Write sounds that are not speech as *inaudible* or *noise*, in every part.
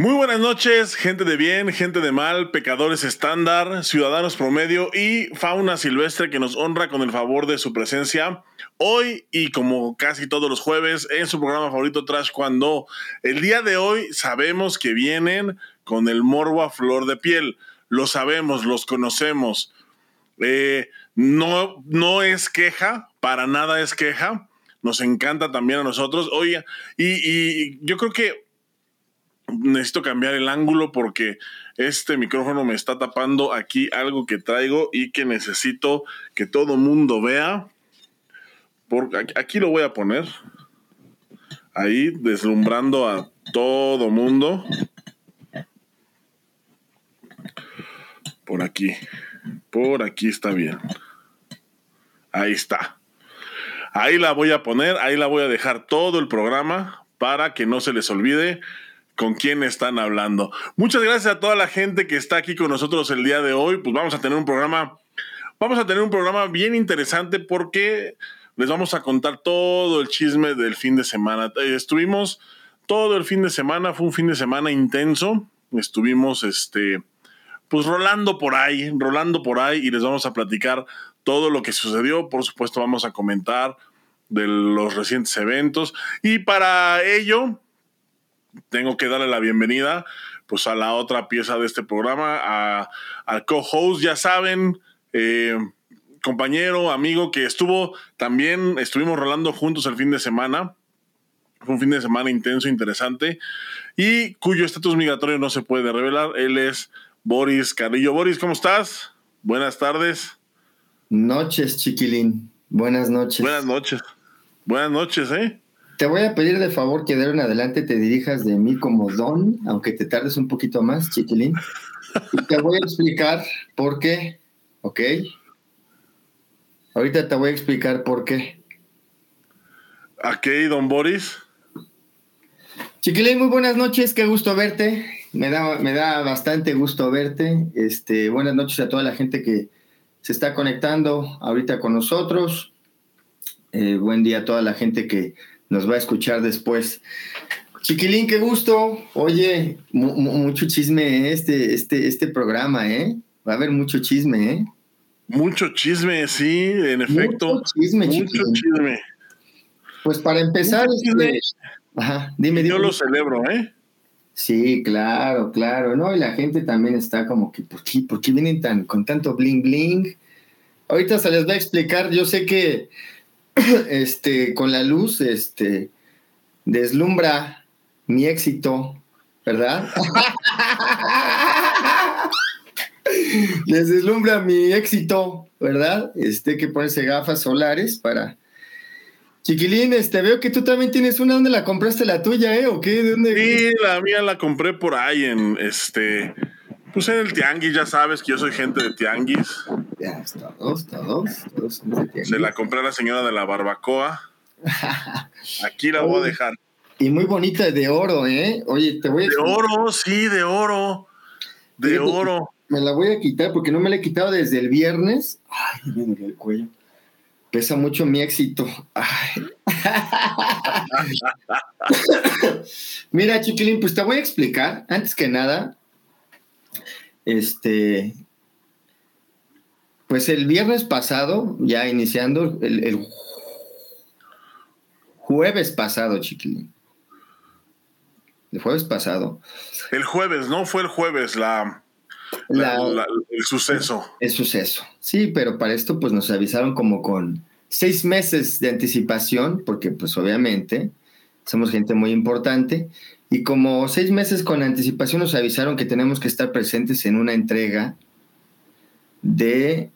Muy buenas noches, gente de bien, gente de mal, pecadores estándar, ciudadanos promedio y fauna silvestre que nos honra con el favor de su presencia. Hoy y como casi todos los jueves en su programa favorito Trash Cuando, el día de hoy sabemos que vienen con el morbo a flor de piel. Lo sabemos, los conocemos. Eh, no, no es queja, para nada es queja. Nos encanta también a nosotros. Oye, y, y yo creo que necesito cambiar el ángulo porque este micrófono me está tapando aquí algo que traigo y que necesito que todo mundo vea. Porque aquí lo voy a poner. Ahí deslumbrando a todo mundo. Por aquí. Por aquí está bien. Ahí está. Ahí la voy a poner, ahí la voy a dejar todo el programa para que no se les olvide con quién están hablando. Muchas gracias a toda la gente que está aquí con nosotros el día de hoy. Pues vamos a tener un programa, vamos a tener un programa bien interesante porque les vamos a contar todo el chisme del fin de semana. Eh, estuvimos todo el fin de semana, fue un fin de semana intenso. Estuvimos, este, pues rolando por ahí, rolando por ahí y les vamos a platicar todo lo que sucedió. Por supuesto, vamos a comentar de los recientes eventos y para ello tengo que darle la bienvenida pues a la otra pieza de este programa, a, al co-host, ya saben, eh, compañero, amigo que estuvo también, estuvimos rolando juntos el fin de semana. Fue un fin de semana intenso, interesante, y cuyo estatus migratorio no se puede revelar. Él es Boris Carrillo. Boris, ¿cómo estás? Buenas tardes. Noches, chiquilín. Buenas noches. Buenas noches. Buenas noches, ¿eh? Te voy a pedir de favor que de ahora en adelante te dirijas de mí como Don, aunque te tardes un poquito más, chiquilín. Y te voy a explicar por qué, ¿ok? Ahorita te voy a explicar por qué. ¿A qué, don Boris? Chiquilín, muy buenas noches, qué gusto verte. Me da, me da bastante gusto verte. Este, buenas noches a toda la gente que se está conectando ahorita con nosotros. Eh, buen día a toda la gente que nos va a escuchar después. Chiquilín, qué gusto. Oye, mucho chisme este, este, este programa, ¿eh? Va a haber mucho chisme, ¿eh? Mucho chisme, sí, en efecto. Mucho chisme, Mucho chisme. Pues para empezar, este, ajá, dime, dime. Yo lo celebro, ¿eh? Sí, claro, claro, ¿no? Y la gente también está como que, ¿por qué, ¿por qué vienen tan, con tanto bling bling? Ahorita se les va a explicar, yo sé que *coughs* este, con la luz, este, deslumbra mi éxito, ¿verdad? Les *laughs* deslumbra mi éxito, ¿verdad? Este, que ponerse gafas solares para. Chiquilín, este, veo que tú también tienes una. ¿Dónde la compraste la tuya, eh? ¿O qué? dónde? Sí, la mía la compré por ahí en este. Pues en el tianguis, ya sabes que yo soy gente de tianguis. Ya, todos, todos, todos Se la compré a la señora de la barbacoa. *laughs* Aquí la voy a dejar. Y muy bonita, de oro, ¿eh? Oye, te voy a... De oro, sí, de oro. De oro. Me la voy a quitar porque no me la he quitado desde el viernes. Ay, me el cuello. Pesa mucho mi éxito. *laughs* *laughs* Mira, chiquilín, pues te voy a explicar, antes que nada, este, pues el viernes pasado, ya iniciando, el, jueves pasado, chiquilín. El jueves pasado. El jueves, ¿no? Fue el jueves la, el suceso. El suceso. Sí, pero para esto pues nos avisaron como con seis meses de anticipación, porque pues obviamente somos gente muy importante y como seis meses con anticipación nos avisaron que tenemos que estar presentes en una entrega de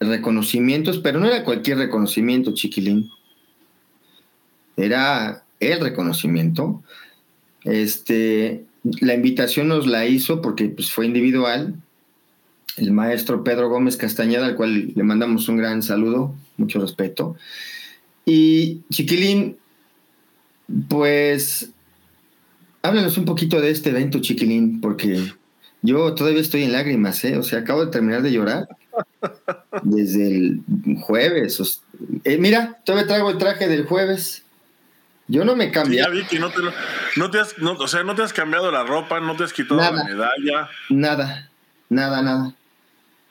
reconocimientos, pero no era cualquier reconocimiento, chiquilín. Era el reconocimiento. Este, la invitación nos la hizo porque pues, fue individual el maestro Pedro Gómez Castañeda, al cual le mandamos un gran saludo, mucho respeto. Y Chiquilín, pues Háblanos un poquito de este evento, chiquilín, porque yo todavía estoy en lágrimas, ¿eh? O sea, acabo de terminar de llorar *laughs* desde el jueves. Eh, mira, todavía traigo el traje del jueves. Yo no me cambié. ya vi que no te, no te has, o sea, no te has cambiado la ropa, no te has quitado la medalla. Nada, nada, nada.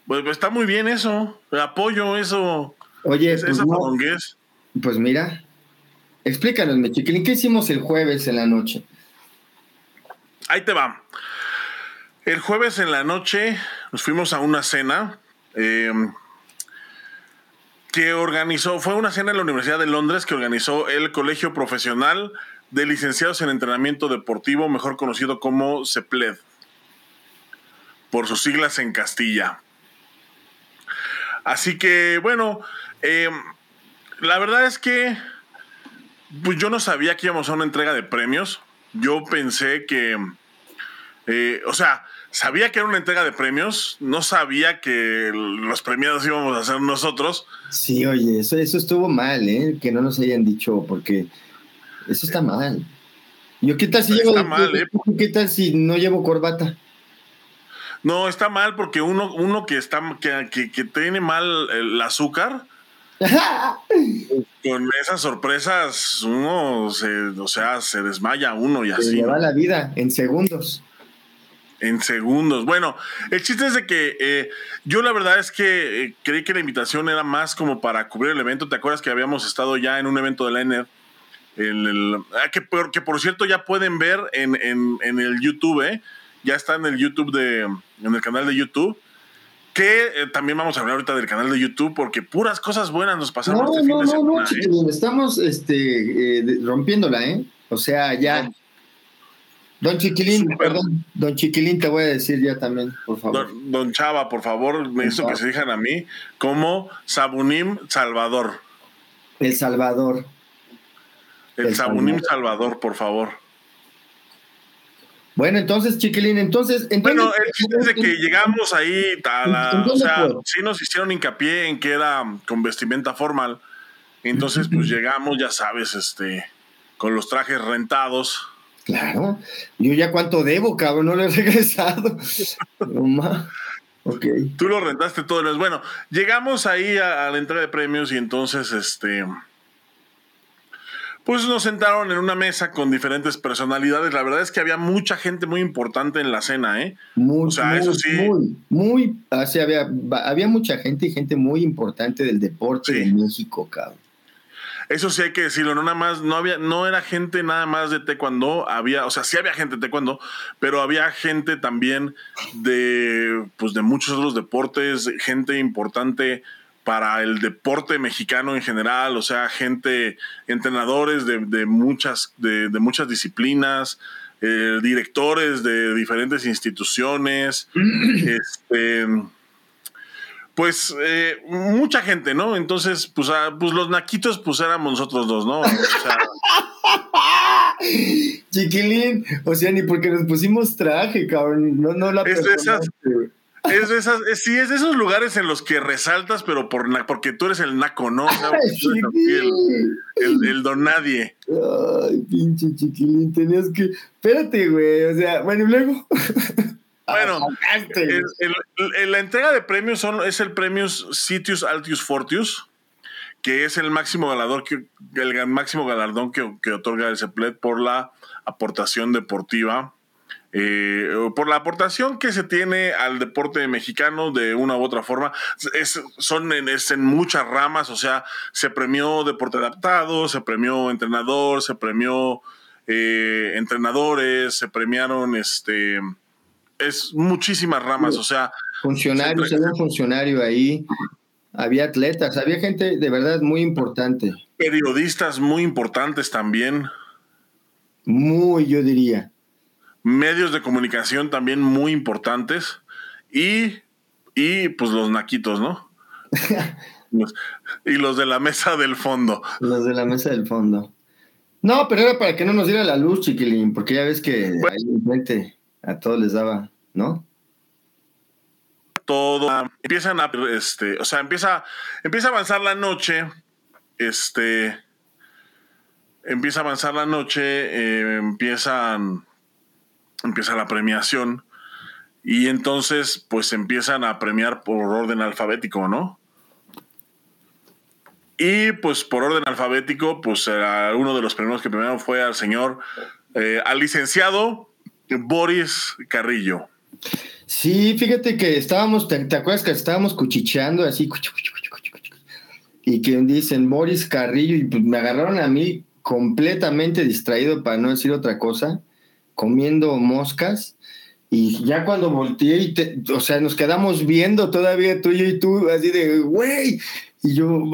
Pues, pues, está muy bien eso, apoyo eso. Oye, pues, pues mira, explícanos, chiquilín, ¿qué hicimos el jueves en la noche? Ahí te va. El jueves en la noche nos fuimos a una cena. Eh, que organizó, fue una cena en la Universidad de Londres que organizó el Colegio Profesional de Licenciados en Entrenamiento Deportivo, mejor conocido como CEPLED, por sus siglas en Castilla. Así que, bueno, eh, la verdad es que pues yo no sabía que íbamos a una entrega de premios. Yo pensé que, eh, o sea, sabía que era una entrega de premios, no sabía que los premiados íbamos a ser nosotros. Sí, oye, eso, eso estuvo mal, ¿eh? Que no nos hayan dicho, porque eso está mal. Yo, ¿qué tal si llevo, mal, ¿eh? ¿Qué tal si no llevo corbata? No, está mal porque uno, uno que está que, que, tiene mal el azúcar, con esas sorpresas, uno se, o sea, se desmaya uno y así. Se lleva la vida en segundos en segundos. Bueno, el chiste es de que eh, yo la verdad es que eh, creí que la invitación era más como para cubrir el evento. ¿Te acuerdas que habíamos estado ya en un evento de la ENER? El, ah, que, por, que, por cierto ya pueden ver en, el YouTube, ¿eh? ya está en el YouTube de, en el canal de YouTube. Que también vamos a hablar ahorita del canal de YouTube porque puras cosas buenas nos pasaron este fin de semana. No, estamos este, rompiéndola, ¿eh? O sea, ya. Don Chiquilín, perdón, don Chiquilín, te voy a decir ya también, por favor. Don, Chava, por favor, me hizo que se digan a mí como Sabunim Salvador. El Salvador. El, Sabunim Salvador. por favor. Bueno, entonces, Chiquilín, entonces... bueno, el *laughs* chiste es de que llegamos ahí, o sea, sí nos hicieron hincapié en que era con vestimenta formal. Entonces, pues llegamos, ya sabes, este, con los trajes rentados Claro, yo ya cuánto debo, cabrón, no lo he *laughs* regresado. okay. Tú lo rentaste todo. el Bueno, llegamos ahí a, la entrega de premios y entonces, este, pues nos sentaron en una mesa con diferentes personalidades. La verdad es que había mucha gente muy importante en la cena, ¿eh? Muy, o sea, eso sí. Muy, muy, había, había mucha gente y gente muy importante del deporte de México, cabrón. Eso sí hay que decirlo, no nada más, no había, no era gente nada más de taekwondo, había, o sea, sí había gente de taekwondo, pero había gente también de, pues de muchos otros deportes, gente importante para el deporte mexicano en general, o sea, gente, entrenadores de, muchas, de, muchas disciplinas, eh, directores de diferentes instituciones, *clears throat* este pues eh, mucha gente, ¿no? Entonces, pues, ah, pues los naquitos, pues éramos nosotros dos, ¿no? O sea, *laughs* Chiquilín, o sea, ni porque nos pusimos traje, cabrón. No, no la es de esas, es de esas, sí, es de esos lugares en los que resaltas, pero por porque tú eres el naco, ¿no? El, el, don nadie. Ay, pinche chiquilín, tenías que. Espérate, güey. O sea, bueno, y luego. *laughs* Bueno, la entrega de premios son, es el premio Sitius Altius Fortius, que es el máximo galardón que, el máximo galardón que, otorga el CEPLET por la aportación deportiva, eh, por la aportación que se tiene al deporte mexicano de una u otra forma. Es, son en, es en muchas ramas, o sea, se premió deporte adaptado, se premió entrenador, se premió eh, entrenadores, se premiaron este es muchísimas ramas, o sea. Funcionarios, había un funcionario ahí, había atletas, había gente de verdad muy importante. Periodistas muy importantes también. Muy, yo diría. Medios de comunicación también muy importantes. Y, y pues los naquitos, ¿no? *laughs* y los de la mesa del fondo. Los de la mesa del fondo. No, pero era para que no nos diera la luz, chiquilín, porque ya ves que ahí enfrente a todos les daba, ¿no? Todo empiezan a, este, o sea, empieza, empieza a avanzar la noche, este, empieza a avanzar la noche, eh, empiezan, empieza la premiación y entonces, pues empiezan a premiar por orden alfabético, ¿no? Y pues por orden alfabético, pues uno de los premios que primero fue al señor, eh, al licenciado Boris Carrillo. Sí, fíjate que estábamos, ¿te, acuerdas que estábamos cuchicheando así? Y que dicen Boris Carrillo, y pues me agarraron a mí completamente distraído, para no decir otra cosa, comiendo moscas. Y ya cuando volteé, y o sea, nos quedamos viendo todavía tú y tú, así de, güey. Y yo,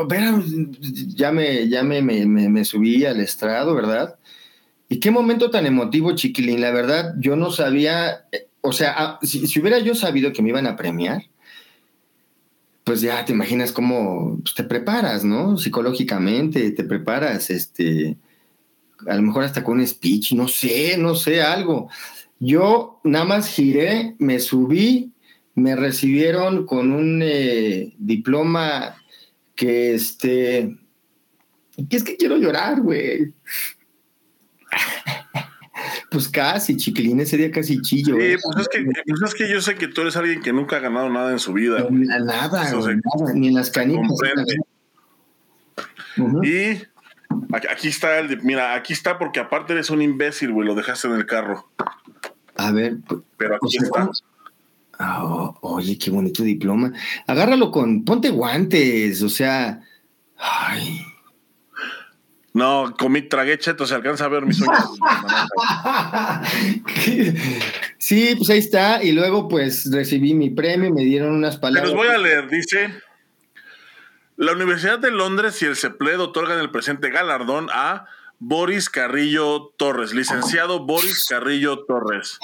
ya, me, ya me, me, me, subí al estrado, ¿verdad? Y qué momento tan emotivo, chiquilín. La verdad, yo no sabía, eh, o sea, ah, si, si, hubiera yo sabido que me iban a premiar, pues ya te imaginas cómo pues, te preparas, ¿no? Psicológicamente, te preparas, este, a lo mejor hasta con un speech, no sé, no sé, algo. Yo nada más giré, me subí, me recibieron con un eh, diploma que este, que es que quiero llorar, güey. *laughs* Pues casi, chiquilín, ese día casi chillo. Sí, pues es, que, pues es que yo sé que tú eres alguien que nunca ha ganado nada en su vida. Nada, ni en las canicas. Y aquí está el, mira, aquí está porque aparte eres un imbécil, güey, lo dejaste en el carro. A ver, pero aquí está. Ah, oye, qué bonito diploma. Agárralo con, ponte guantes, o sea, ay. No, comí tragué cheto, se alcanza a ver mis uñas. *laughs* sí, pues ahí está. Y luego, pues recibí mi premio, me dieron unas palabras. los voy a leer. Dice: La Universidad de Londres y el CEPLED otorgan el presente galardón a Boris Carrillo Torres, licenciado Boris Carrillo Torres.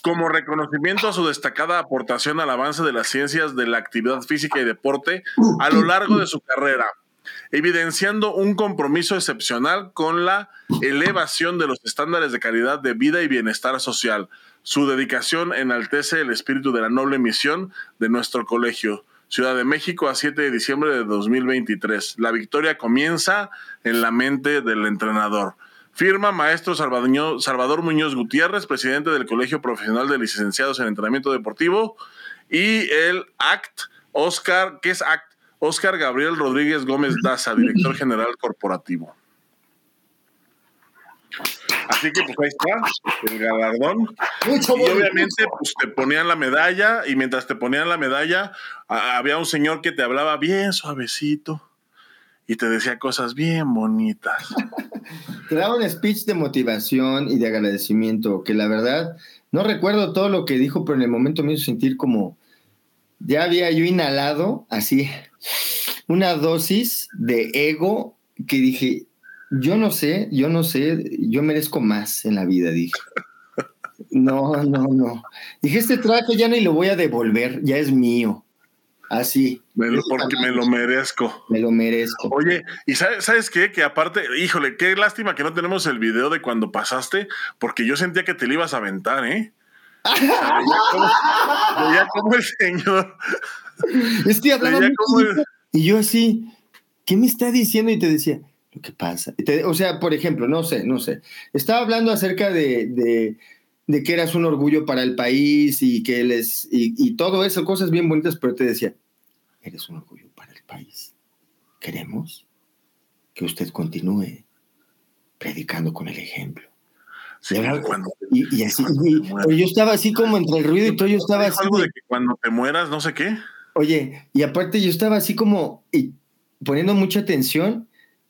Como reconocimiento a su destacada aportación al avance de las ciencias de la actividad física y deporte a lo largo de su carrera evidenciando un compromiso excepcional con la elevación de los estándares de calidad de vida y bienestar social. Su dedicación enaltece el espíritu de la noble misión de nuestro colegio. Ciudad de México a 7 de diciembre de 2023. La victoria comienza en la mente del entrenador. Firma maestro Salvador Muñoz Gutiérrez, presidente del Colegio Profesional de Licenciados en Entrenamiento Deportivo, y el ACT, Oscar, ¿qué es ACT? Oscar Gabriel Rodríguez Gómez Daza, director general corporativo. Así que pues ahí está, el galardón. y obviamente pues te ponían la medalla y mientras te ponían la medalla había un señor que te hablaba bien suavecito y te decía cosas bien bonitas. *laughs* te daba un speech de motivación y de agradecimiento que la verdad no recuerdo todo lo que dijo, pero en el momento me hizo sentir como ya había yo inhalado así una dosis de ego que dije, yo no sé, yo no sé, yo merezco más en la vida, dije. No, no, no. Dije, este traje ya ni lo voy a devolver, ya es mío. Así. porque me lo merezco. Me lo merezco. Oye, ¿y sabes, sabes qué? Que aparte, híjole, qué lástima que no tenemos el video de cuando pasaste, porque yo sentía que te lo ibas a aventar, ¿eh? *laughs* veía como, el señor. Estoy hablando y yo así, ¿qué me está diciendo? Y te decía, que pasa. o sea, por ejemplo, no sé, no sé. Estaba hablando acerca de, de, que eras un orgullo para el país y que él es, y, todo eso, cosas bien bonitas, pero te decía, eres un orgullo para el país. Queremos que usted continúe predicando con el ejemplo. Sí, cuando y, así, yo estaba así como entre el ruido y todo, yo estaba así. Algo de que cuando te mueras, no sé qué. Oye, y aparte yo estaba así como y poniendo mucha atención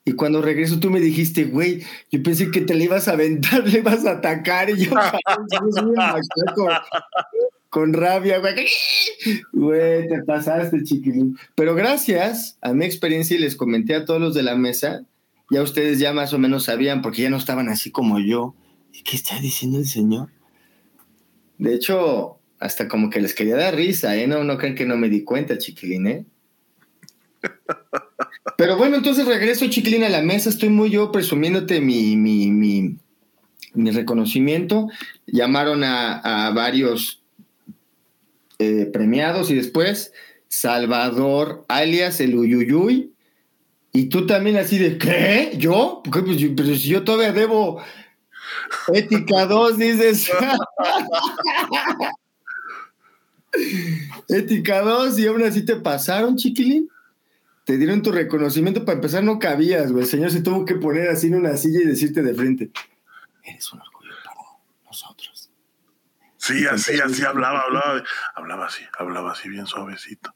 y cuando regreso tú me dijiste, güey, yo pensé que te le ibas a aventar, *laughs* le ibas a atacar y yo con, con rabia, güey. Güey, te pasaste, chiquilín. Pero gracias a mi experiencia y les comenté a todos los de la mesa, ya ustedes ya más o menos sabían porque ya no estaban así como yo. ¿Qué está diciendo el señor? De hecho, hasta como que les quería dar risa, ¿eh? No, no creen que no me di cuenta, chiquilín, ¿eh? Pero bueno, entonces regreso, chiquilín, a la mesa. Estoy muy yo presumiéndote mi, mi, mi, mi reconocimiento. Llamaron a, varios eh, premiados y después Salvador, alias el Uyuyuy. Y tú también así de, ¿qué? ¿Yo? Pues, pero si yo todavía debo ética 2, dices. *laughs* Ética 2 y aún así te pasaron, chiquilín. Te dieron tu reconocimiento. Para empezar, no cabías, güey. El señor se tuvo que poner así en una silla y decirte de frente: Eres un orgullo para nosotros. Sí, así, así hablaba, hablaba, hablaba así, hablaba así bien suavecito.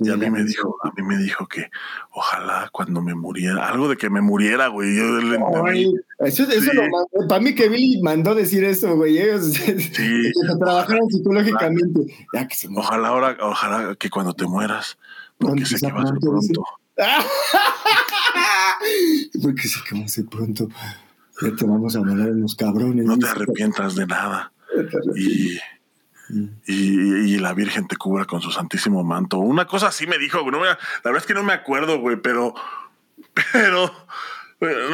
Y a mí me dijo, a mí me dijo que ojalá cuando me muriera, algo de que me muriera, güey. Yo le Ay, eso, eso lo mandó, para mí que Billy mandó decir eso, güey. Ellos *laughs* sí. trabajaron psicológicamente. Ya que se ojalá ahora, ojalá que cuando te mueras, porque sé que va a ser pronto. *laughs* porque sé que va a ser pronto. Ya te vamos a mandar unos cabrones. No te arrepientas de nada. *laughs* Y y, la Virgen te cubra con su santísimo manto. Una cosa así me dijo, no la verdad es que no me acuerdo, güey, pero, pero,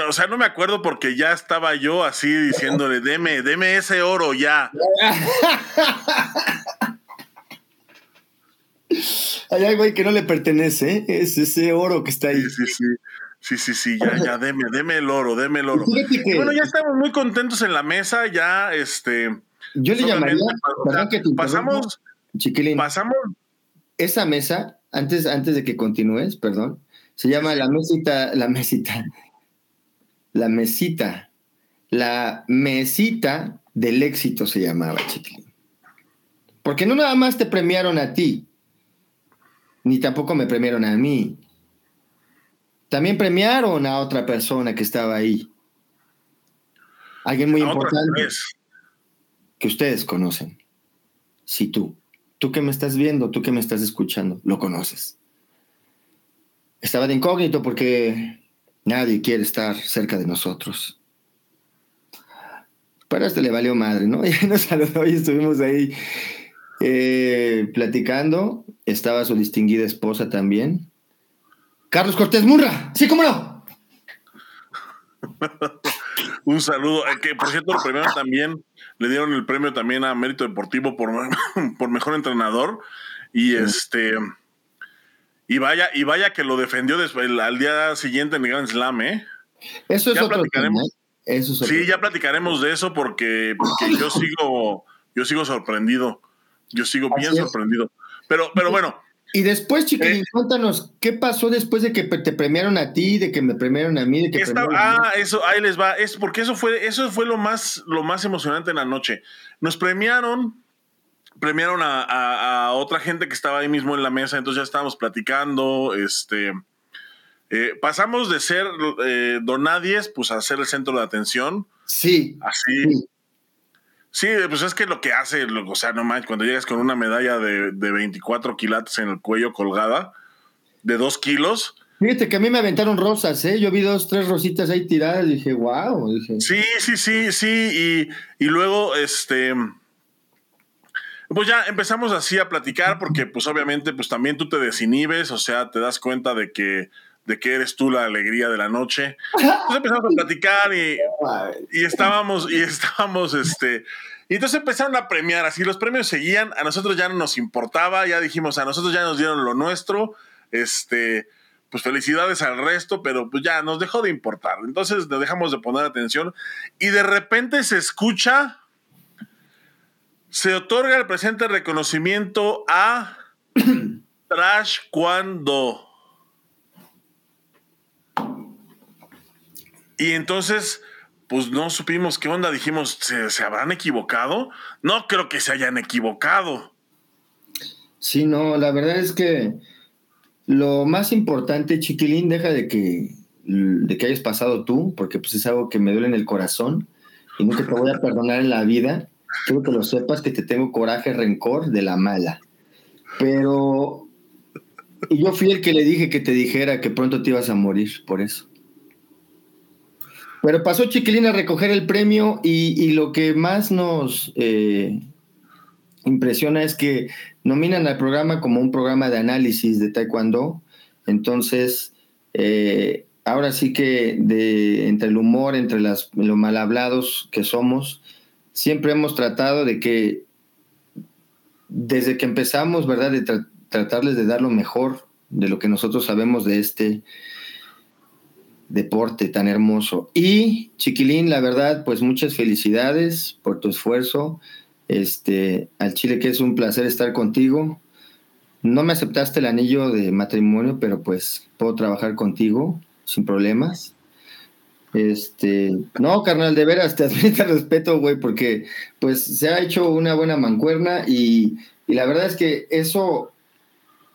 o sea, no me acuerdo porque ya estaba yo así diciéndole, deme, deme ese oro ya. *laughs* *laughs* Hay algo ahí que no le pertenece, ¿eh? es ese oro que está ahí. Sí, sí, sí. Sí, sí, sí, ya, ya, deme, deme el oro, deme el oro. bueno, ya estamos muy contentos en la mesa, ya, este, yo le llamaría, que pasamos, chiquilín, pasamos. Esa mesa, antes, antes de que continúes, perdón, se llama la mesita, la mesita, la mesita, la mesita del éxito se llamaba, chiquilín. Porque no nada más te premiaron a ti, ni tampoco me premiaron a mí. También premiaron a otra persona que estaba ahí. Alguien muy importante que ustedes conocen. Si tú, tú que me estás viendo, tú que me estás escuchando, lo conoces. Estaba de incógnito porque nadie quiere estar cerca de nosotros. Pero a este le valió madre, ¿no? *laughs* Y nos saludó y estuvimos ahí eh, platicando. Estaba su distinguida esposa también. Carlos Cortés Murra, sí, cómo no. *laughs* Un saludo, eh, que por cierto, lo primero también le dieron el premio también a Mérito Deportivo por, *laughs* por mejor entrenador. Y este. Y vaya, y vaya que lo defendió después, al día siguiente en el Grand Slam, ¿eh? Eso es otro tema. ¿eh? sí, ya platicaremos de eso porque, yo sigo, yo sigo sorprendido. Yo sigo bien sorprendido. Pero, pero bueno, y después, chiquilín, eh, cuéntanos, ¿qué pasó después de que te premiaron a ti, de que me premiaron a mí? De que ah, eso, ahí les va. Es porque eso fue, eso fue lo más, lo más emocionante en la noche. Nos premiaron, premiaron a, otra gente que estaba ahí mismo en la mesa, entonces ya estábamos platicando. Este, eh, pasamos de ser eh, donadies, pues a ser el centro de atención. Sí. Así. Sí, pues es que lo que hace, o sea, no manches, cuando llegas con una medalla de, de 24 kilates en el cuello colgada, de 2 kilos. Fíjate que a mí me aventaron rosas, ¿eh? Yo vi dos, tres rositas ahí tiradas y dije, wow. Sí, sí, sí, sí. Y, y luego, este. Pues ya empezamos así a platicar porque, pues obviamente, pues también tú te desinhibes, o sea, te das cuenta de que de que eres tú la alegría de la noche. Entonces empezamos a platicar y, y estábamos, y estábamos, este, y entonces empezaron a premiar, así los premios seguían, a nosotros ya no nos importaba, ya dijimos, a nosotros ya nos dieron lo nuestro, este, pues felicidades al resto, pero pues ya nos dejó de importar. Entonces nos dejamos de poner atención y de repente se escucha, se otorga el presente reconocimiento a *clears throat* Trash cuando Y entonces, pues no supimos qué onda, dijimos, ¿se, habrán equivocado? No creo que se hayan equivocado. Sí, no, la verdad es que lo más importante, chiquilín, deja de que, de que hayas pasado tú, porque pues es algo que me duele en el corazón y nunca te voy a perdonar en la vida. Quiero que lo sepas que te tengo coraje, rencor de la mala. Pero y yo fui el que le dije que te dijera que pronto te ibas a morir por eso. Pero pasó Chiquilín a recoger el premio y, lo que más nos eh, impresiona es que nominan al programa como un programa de análisis de Taekwondo. Entonces, eh, ahora sí que entre el humor, entre las, lo mal hablados que somos, siempre hemos tratado de que, desde que empezamos, ¿verdad? De tratarles de dar lo mejor de lo que nosotros sabemos de este deporte tan hermoso. Y Chiquilín, la verdad, pues muchas felicidades por tu esfuerzo. Este, al Chile que es un placer estar contigo. no me aceptaste el anillo de matrimonio, pero pues puedo trabajar contigo sin problemas. Este, no, carnal, de veras, te *laughs* admito respeto, güey, porque pues se ha hecho una buena mancuerna y, y la verdad es que eso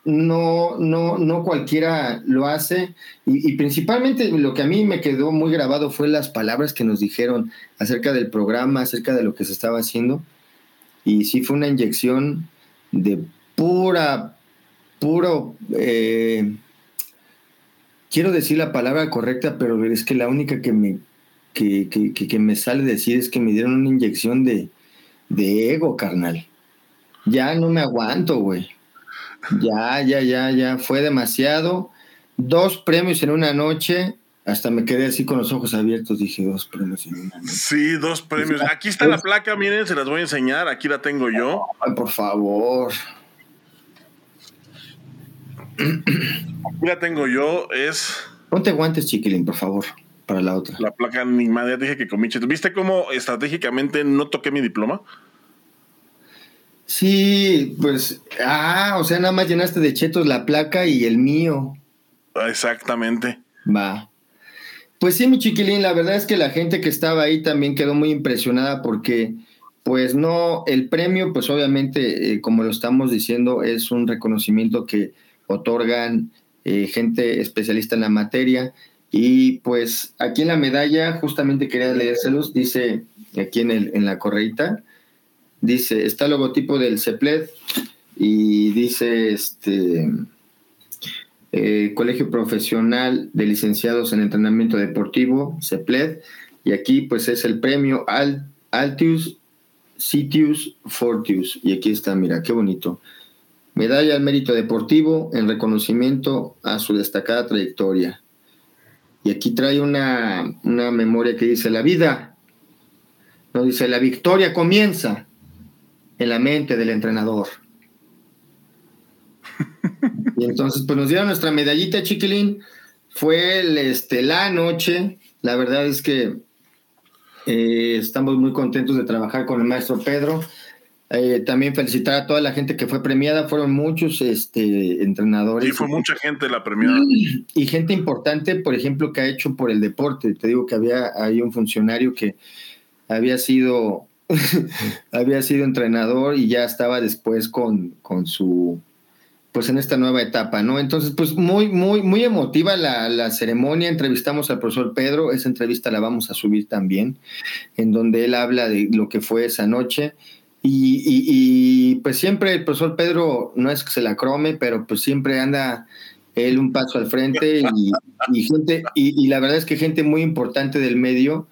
no, no, no cualquiera lo hace. Y, principalmente lo que a mí me quedó muy grabado fue las palabras que nos dijeron acerca del programa, acerca de lo que se estaba haciendo. Y sí fue una inyección de pura, puro, eh, quiero decir la palabra correcta, pero es que la única que me, que, que, me sale decir es que me dieron una inyección de, de ego, carnal. Ya no me aguanto, güey. Ya, ya, ya, ya, fue demasiado. Dos premios en una noche. Hasta me quedé así con los ojos abiertos. Dije, dos premios en una noche. Sí, dos premios. Aquí está la placa, miren, se las voy a enseñar. Aquí la tengo yo. Ay, por favor. Aquí la tengo yo. Es. Ponte guantes, chiquilín, por favor, para la otra. La placa, ni madre, dije que comiche. ¿Viste cómo estratégicamente no toqué mi diploma? Sí, pues, ah, o sea, nada más llenaste de chetos la placa y el mío. Exactamente. Va. Pues sí, mi chiquilín, la verdad es que la gente que estaba ahí también quedó muy impresionada porque, pues no, el premio, pues obviamente, eh, como lo estamos diciendo, es un reconocimiento que otorgan eh, gente especialista en la materia. Y pues aquí en la medalla, justamente quería leérselos, dice aquí en, el, en la correita, dice, está el logotipo del CEPLED y dice este eh, Colegio Profesional de Licenciados en Entrenamiento Deportivo, CEPLED, y aquí pues es el premio Altius Citius Fortius, y aquí está, mira, qué bonito. Medalla al mérito deportivo en reconocimiento a su destacada trayectoria. Y aquí trae una, una memoria que dice, la vida, no dice, la victoria comienza en la mente del entrenador. *laughs* Y entonces, pues nos dieron nuestra medallita, chiquilín. Fue este, la noche. La verdad es que eh, estamos muy contentos de trabajar con el maestro Pedro. Eh, también felicitar a toda la gente que fue premiada. Fueron muchos este, entrenadores. Y fue mucha gente la premiada. Y, gente importante, por ejemplo, que ha hecho por el deporte. Te digo que había hay un funcionario que había sido *laughs* había sido entrenador y ya estaba después con, con su, pues en esta nueva etapa, ¿no? Entonces, pues muy, muy, muy emotiva la, ceremonia. Entrevistamos al profesor Pedro, esa entrevista la vamos a subir también, en donde él habla de lo que fue esa noche. Y, pues siempre el profesor Pedro no es que se la crome, pero pues siempre anda él un paso al frente y, gente, y, la verdad es que gente muy importante del medio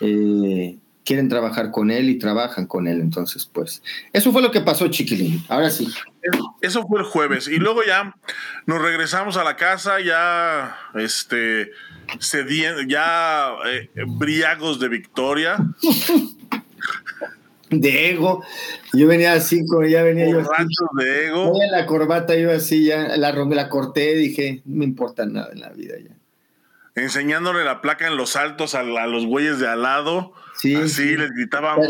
eh, quieren trabajar con él y trabajan con él. Entonces, pues, eso fue lo que pasó, chiquilín. Ahora sí. Eso fue el jueves. Y luego ya nos regresamos a la casa, ya, este, ya eh, briagos de victoria. *laughs* de ego. Yo venía así, ya venía yo así. de ego. la corbata yo así, ya la, la corté, dije, no me importa nada en la vida ya. Enseñándole la placa en los altos a, a los güeyes de al lado Sí, Así les gritábamos,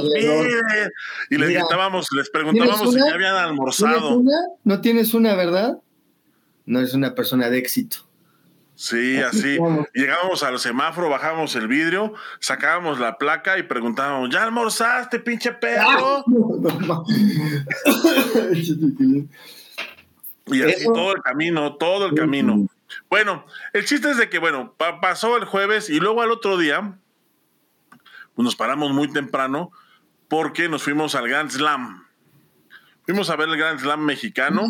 y les gritábamos, les preguntábamos si ya habían almorzado. ¿No tienes una, verdad? No eres una persona de éxito. Sí, así. Llegábamos al semáforo, bajábamos el vidrio, sacábamos la placa y preguntábamos, ¿ya almorzaste, pinche perro? *laughs* *laughs* y así todo el camino, todo el camino. Bueno, el chiste es de que, bueno, pasó el jueves y luego al otro día pues nos paramos muy temprano porque nos fuimos al Grand Slam. Fuimos a ver el Grand Slam mexicano.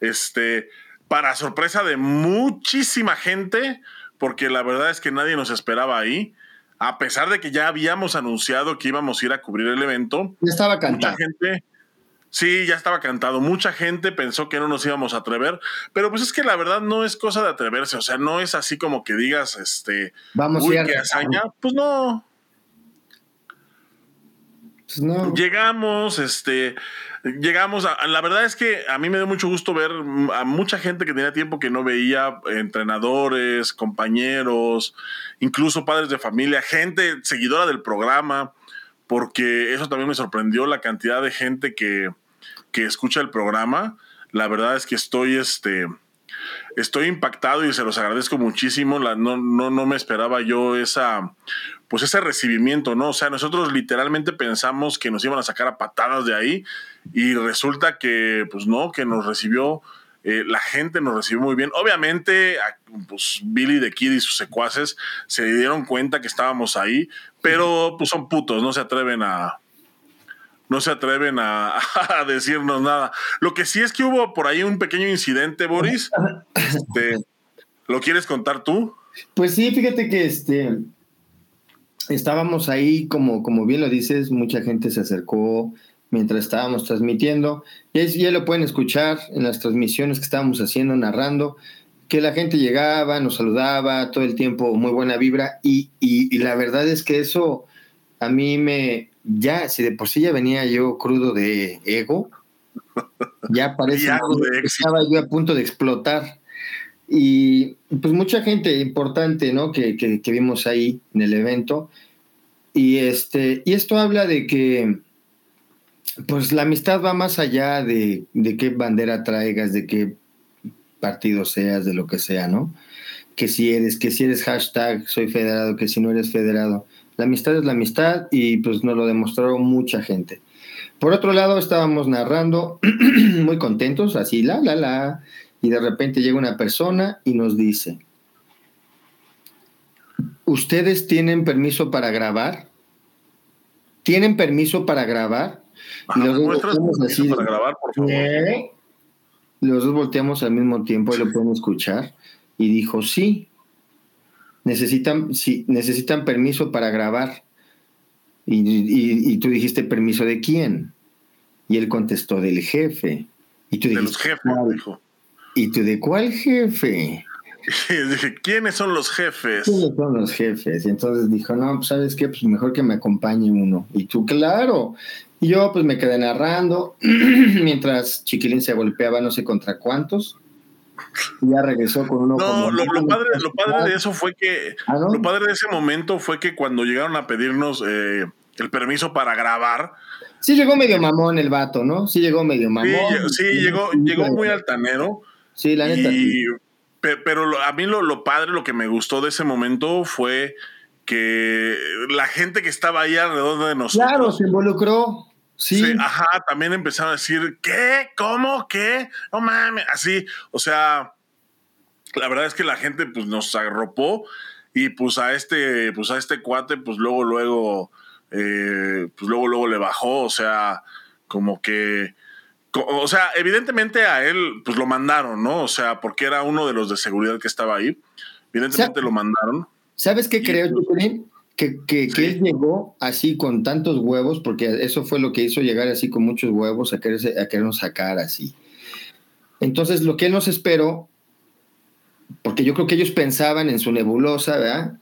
Este, para sorpresa de muchísima gente, porque la verdad es que nadie nos esperaba ahí. A pesar de que ya habíamos anunciado que íbamos a ir a cubrir el evento. Ya estaba cantado. gente, sí, ya estaba cantado. Mucha gente pensó que no nos íbamos a atrever, pero pues es que la verdad no es cosa de atreverse. O sea, no es así como que digas, este, vamos uy, a qué hazaña. Pues no, pues llegamos, este, llegamos a, la verdad es que a mí me dio mucho gusto ver a mucha gente que tenía tiempo que no veía, entrenadores, compañeros, incluso padres de familia, gente seguidora del programa, porque eso también me sorprendió la cantidad de gente que, que escucha el programa. La verdad es que estoy, este, estoy impactado y se los agradezco muchísimo. La, no, no, no me esperaba yo esa, pues ese recibimiento, ¿no? O sea, nosotros literalmente pensamos que nos iban a sacar a patadas de ahí y resulta que, pues no, que nos recibió, eh, la gente nos recibió muy bien. Obviamente, pues Billy de Kid y sus secuaces se dieron cuenta que estábamos ahí, pero pues son putos, no se atreven a, no se atreven *laughs* a, decirnos nada. Lo que sí es que hubo por ahí un pequeño incidente, Boris. Este, ¿Lo quieres contar tú? Pues sí, fíjate que este estábamos ahí, como, como bien lo dices, mucha gente se acercó mientras estábamos transmitiendo. Y ya lo pueden escuchar en las transmisiones que estábamos haciendo, narrando, que la gente llegaba, nos saludaba, todo el tiempo muy buena vibra. Y, y, y la verdad es que eso a mí me, ya, si de por sí ya venía yo crudo de ego, ya *laughs* parece que estaba yo a punto de explotar. Y pues mucha gente importante, ¿no? Que, que, que, vimos ahí en el evento. Y, este, y esto habla de que, pues la amistad va más allá de, de qué bandera traigas, de qué partido seas, de lo que sea, ¿no? Que si eres, que si eres hashtag soy federado, que si no eres federado. La amistad es la amistad y pues nos lo demostraron mucha gente. Por otro lado, estábamos narrando *clears throat* muy contentos, así, la, la, la, y de repente llega una persona y nos dice, ¿ustedes tienen permiso para grabar? ¿Tienen permiso para grabar? Ajá, y los dos volteamos así, para grabar, por favor. ¿eh? Los dos volteamos al mismo tiempo y lo pueden escuchar. Y dijo, sí, necesitan, sí, necesitan permiso para grabar. Y, y, y, tú dijiste, ¿permiso de quién? Y él contestó, del jefe. Y tú de dijiste, los jefes, dijo. ¿Y tú de cuál jefe? *laughs* Dije, ¿quiénes son los jefes? ¿Quiénes son los jefes? Y entonces dijo, no, pues sabes qué, pues mejor que me acompañe uno. Y tú, claro. Y yo pues me quedé narrando *clears throat* mientras Chiquilín se golpeaba no sé contra cuántos y ya regresó con uno. No, lo, lo, padre, lo padre de eso fue que, ¿Ah, no? lo padre de ese momento fue que cuando llegaron a pedirnos eh, el permiso para grabar. Sí llegó medio mamón el vato, ¿no? Sí llegó medio mamón. Sí, sí llegó, llegó muy altanero. Sí, la neta. Y, pero a mí lo, lo padre, lo que me gustó de ese momento fue que la gente que estaba ahí alrededor de nosotros. Claro, se involucró. Sí. sí. Ajá, también empezaron a decir, ¿qué? ¿Cómo? ¿Qué? No mames, así, o sea, la verdad es que la gente pues nos arropó y pues a este, pues a este cuate, pues luego, luego, eh, pues luego, luego le bajó, o sea, como que, o sea, evidentemente a él, pues lo mandaron, ¿no? O sea, porque era uno de los de seguridad que estaba ahí, evidentemente lo mandaron. ¿Sabes qué creo, Chuculín? Que, que, sí. que, él llegó así con tantos huevos, porque eso fue lo que hizo llegar así con muchos huevos a, quererse, a querernos sacar así. Entonces, lo que él nos esperó, porque yo creo que ellos pensaban en su nebulosa, ¿verdad?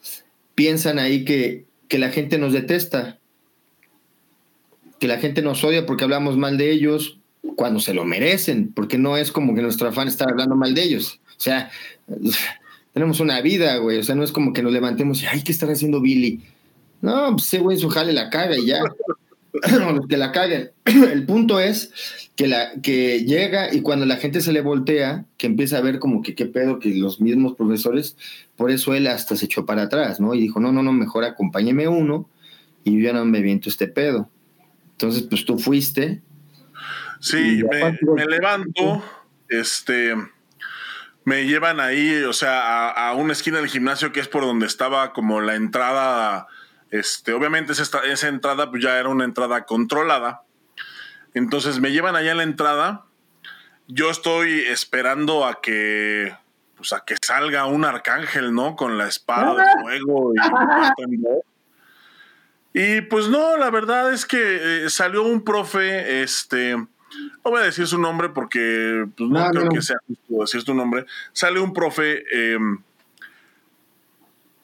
Piensan ahí que, que la gente nos detesta, que la gente nos odia porque hablamos mal de ellos cuando se lo merecen, porque no es como que nuestro afán estar hablando mal de ellos. O sea, tenemos una vida, güey. O sea, no es como que nos levantemos y, ay, ¿qué estará haciendo Billy? No, pues ese güey su jale la caga y ya. *clears throat* que la caguen. *clears throat* El punto es que, la, que llega y cuando la gente se le voltea, que empieza a ver como que qué pedo, que los mismos profesores, por eso él hasta se echó para atrás, ¿no? Y dijo, no, no, no, mejor acompáñeme uno y yo no me viento este pedo. Entonces, pues tú fuiste. Sí, me, me levanto, este me llevan ahí, o sea, a, a, una esquina del gimnasio que es por donde estaba como la entrada, este, obviamente esa, esa entrada pues ya era una entrada controlada. Entonces me llevan allá a la entrada. Yo estoy esperando a que, pues a que salga un arcángel, ¿no? Con la espada de fuego y, y pues no, la verdad es que eh, salió un profe, este, no voy a decir su nombre porque pues, no, no, creo no. que sea justo decir su nombre. Sale un profe eh,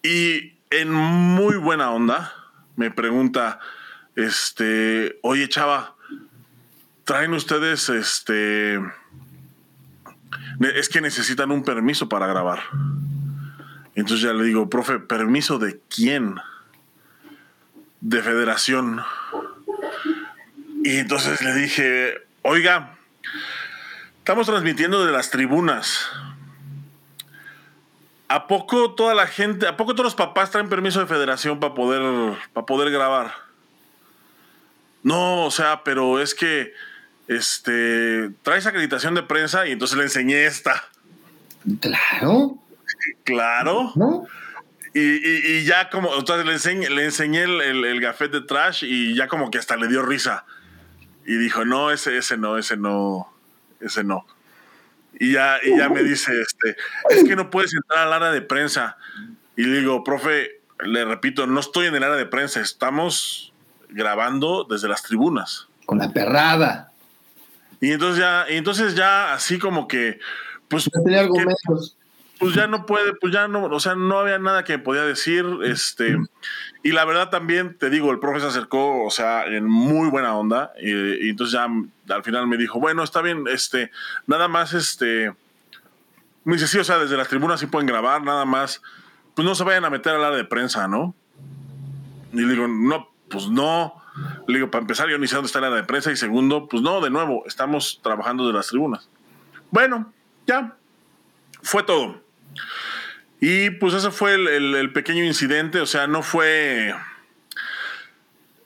y en muy buena onda me pregunta, este, oye chava, traen ustedes, este, es que necesitan un permiso para grabar. Entonces ya le digo, profe, ¿permiso de quién? De federación. Y entonces le dije, Oiga, Estamos transmitiendo de las tribunas. ¿A poco toda la gente, a poco todos los papás traen permiso de federación para poder, para poder grabar? No, o sea, pero es que este traes acreditación de prensa y entonces le enseñé esta. Claro. Claro. ¿No? Y, ya como, entonces le enseñé, le enseñé el, el, gafet de trash y ya como que hasta le dio risa. Y dijo, no, ese, ese no, ese no, ese no. Y ya, y ya me dice, este, es que no puedes entrar al área de prensa. Y le digo, profe, le repito, no estoy en el área de prensa, estamos grabando desde las tribunas. Con la perrada. Y entonces ya, y entonces ya así como que, pues... No tenía argumentos pues ya no puede, pues ya no, o sea, no había nada que podía decir, este, y la verdad también, te digo, el profe se acercó, o sea, en muy buena onda, y, entonces ya al final me dijo, bueno, está bien, este, nada más, este, me dice, sí, o sea, desde las tribunas sí pueden grabar, nada más, pues no se vayan a meter al área de prensa, ¿no? Y digo, no, pues no, le digo, para empezar, yo ni sé dónde está el área de prensa, y segundo, pues no, de nuevo, estamos trabajando de las tribunas. Bueno, ya, fue todo. Y pues ese fue el, pequeño incidente, o sea, no fue...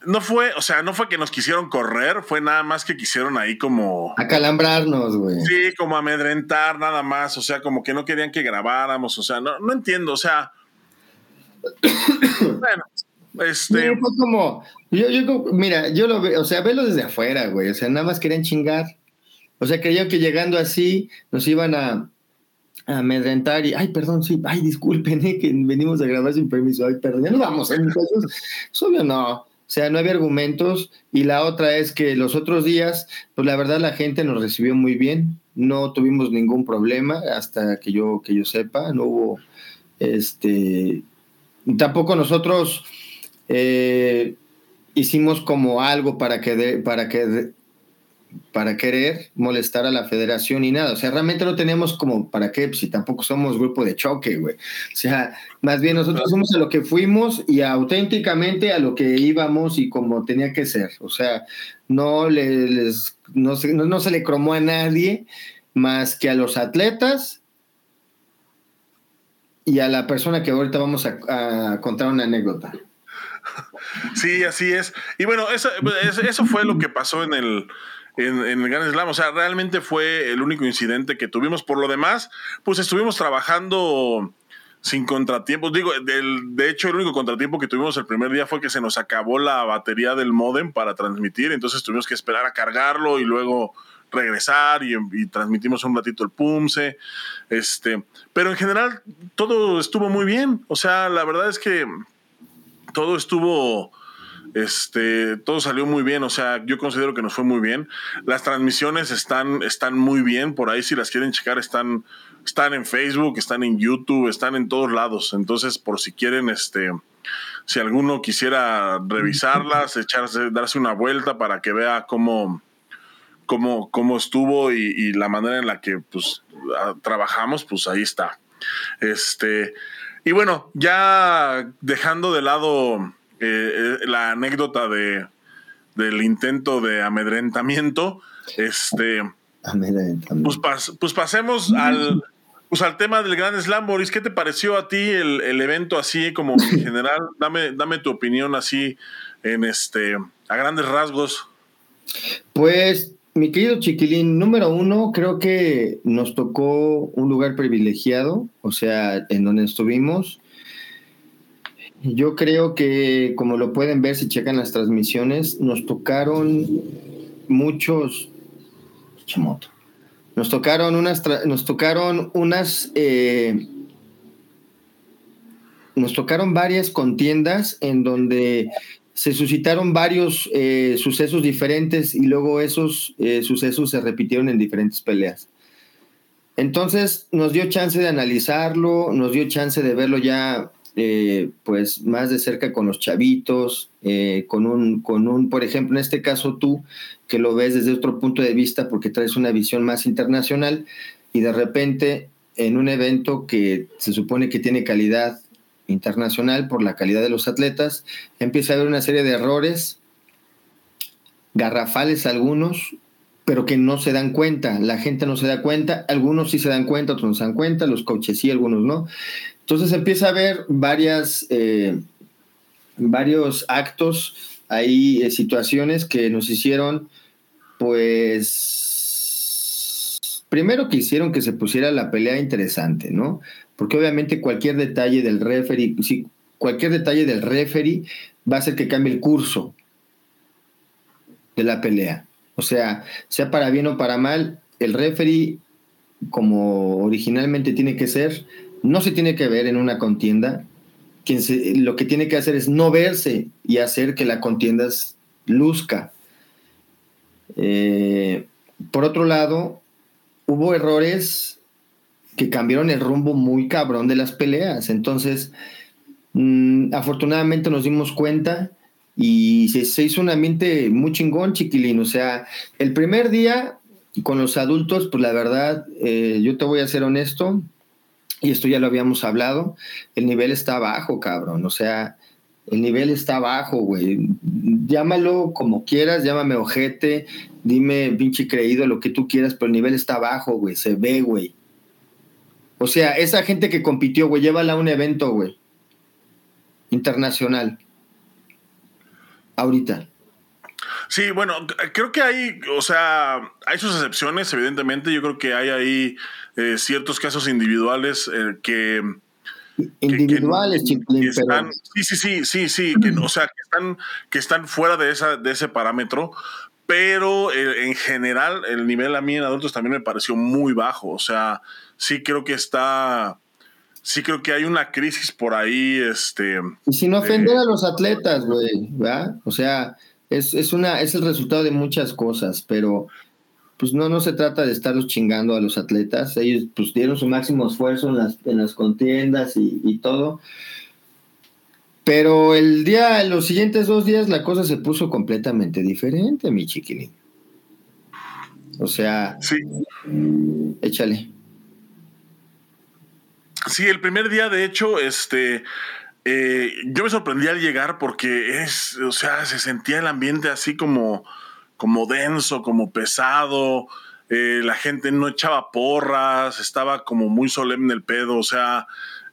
No fue, o sea, no fue que nos quisieron correr, fue nada más que quisieron ahí como... Acalambrarnos, güey. Sí, como amedrentar nada más, o sea, como que no querían que grabáramos, o sea, no, no entiendo, o sea... *coughs* bueno, este... fue como, yo, yo, mira, yo lo veo, o sea, velo desde afuera, güey, o sea, nada más querían chingar. O sea, creían que llegando así nos iban a, amedrentar y, ay, perdón, sí, ay, disculpen, eh, que venimos a grabar sin permiso, ay, perdón, ya no vamos, ¿eh, muchachos? Obvio no, o sea, no había argumentos y la otra es que los otros días, pues la verdad la gente nos recibió muy bien, no tuvimos ningún problema hasta que yo, que yo sepa, no hubo, este, tampoco nosotros eh, hicimos como algo para que, para que para querer molestar a la federación y nada. O sea, realmente no tenemos como para qué, si tampoco somos grupo de choque, güey. O sea, más bien nosotros somos a lo que fuimos y auténticamente a lo que íbamos y como tenía que ser. O sea, no, les, no, se, no, se le cromó a nadie más que a los atletas y a la persona que ahorita vamos a, contar una anécdota. Sí, así es. Y bueno, eso, eso fue lo que pasó en el, en, el Gran Slam. O sea, realmente fue el único incidente que tuvimos. Por lo demás, pues estuvimos trabajando sin contratiempos. Digo, del, de hecho, el único contratiempo que tuvimos el primer día fue que se nos acabó la batería del modem para transmitir. Entonces tuvimos que esperar a cargarlo y luego regresar y, transmitimos un ratito el PUMSE. Este, pero en general todo estuvo muy bien. O sea, la verdad es que todo estuvo este, todo salió muy bien, o sea, yo considero que nos fue muy bien. Las transmisiones están, están muy bien, por ahí si las quieren checar están, están en Facebook, están en YouTube, están en todos lados. Entonces, por si quieren, este, si alguno quisiera revisarlas, echarse, darse una vuelta para que vea cómo, cómo, cómo estuvo y, la manera en la que pues, trabajamos, pues ahí está. Este, y bueno, ya dejando de lado eh, la anécdota de, del intento de amedrentamiento, este, pues, pues, pasemos al, pues al tema del Gran Slam, Boris. ¿Qué te pareció a ti el, el, evento así como en *laughs* general? Dame, dame tu opinión así en este, a grandes rasgos. Pues, mi querido Chiquilín, número uno, creo que nos tocó un lugar privilegiado, o sea, en donde estuvimos yo creo que, como lo pueden ver si checan las transmisiones, nos tocaron muchos. Nos tocaron unas. Nos tocaron unas. Eh, nos tocaron varias contiendas en donde se suscitaron varios eh, sucesos diferentes y luego esos eh, sucesos se repitieron en diferentes peleas. Entonces nos dio chance de analizarlo, nos dio chance de verlo ya eh, pues más de cerca con los chavitos, eh, con, un, con un, por ejemplo, en este caso tú, que lo ves desde otro punto de vista porque traes una visión más internacional y de repente en un evento que se supone que tiene calidad internacional por la calidad de los atletas, empieza a haber una serie de errores, garrafales algunos, pero que no se dan cuenta, la gente no se da cuenta, algunos sí se dan cuenta, otros no se dan cuenta, los coaches sí, algunos no. Entonces empieza a haber varias, eh, varios actos, hay eh, situaciones que nos hicieron, pues, primero que hicieron que se pusiera la pelea interesante, ¿no? Porque obviamente cualquier detalle del referee, sí, cualquier detalle del referee va a hacer que cambie el curso de la pelea. O sea, sea para bien o para mal, el referee, como originalmente tiene que ser, no se tiene que ver en una contienda. Quien lo que tiene que hacer es no verse y hacer que la contienda luzca. Eh, por otro lado, hubo errores que cambiaron el rumbo muy cabrón de las peleas. Entonces, mm, afortunadamente nos dimos cuenta y se, hizo un ambiente muy chingón, chiquilín. O sea, el primer día con los adultos, pues la verdad, eh, yo te voy a ser honesto, y esto ya lo habíamos hablado, el nivel está bajo, cabrón. O sea, el nivel está bajo, güey. Llámalo como quieras, llámame ojete, dime pinche creído, lo que tú quieras, pero el nivel está bajo, güey. Se ve, güey. O sea, esa gente que compitió, güey, llévala a un evento, güey. Internacional ahorita. Sí, bueno, creo que hay, o sea, hay sus excepciones, evidentemente. Yo creo que hay ahí eh, ciertos casos individuales eh, que. Individuales, Sí, sí, sí, sí, sí. o sea, que están, que están fuera de, esa, de ese parámetro. Pero eh, en general, el nivel a mí en adultos también me pareció muy bajo. O sea, sí creo que está sí creo que hay una crisis por ahí, este... Y sin ofender a los atletas, güey, ¿verdad? O sea, es, una, es el resultado de muchas cosas, pero pues no, no se trata de estarlos chingando a los atletas. Ellos pues dieron su máximo esfuerzo en las, en las contiendas y, todo. Pero el día, en los siguientes dos días, la cosa se puso completamente diferente, mi chiquilín. O sea, sí. échale. Sí, el primer día, de hecho, este, eh, yo me sorprendí al llegar porque es, o sea, se sentía el ambiente así como, como denso, como pesado. Eh, la gente no echaba porras, estaba como muy solemne el pedo, o sea,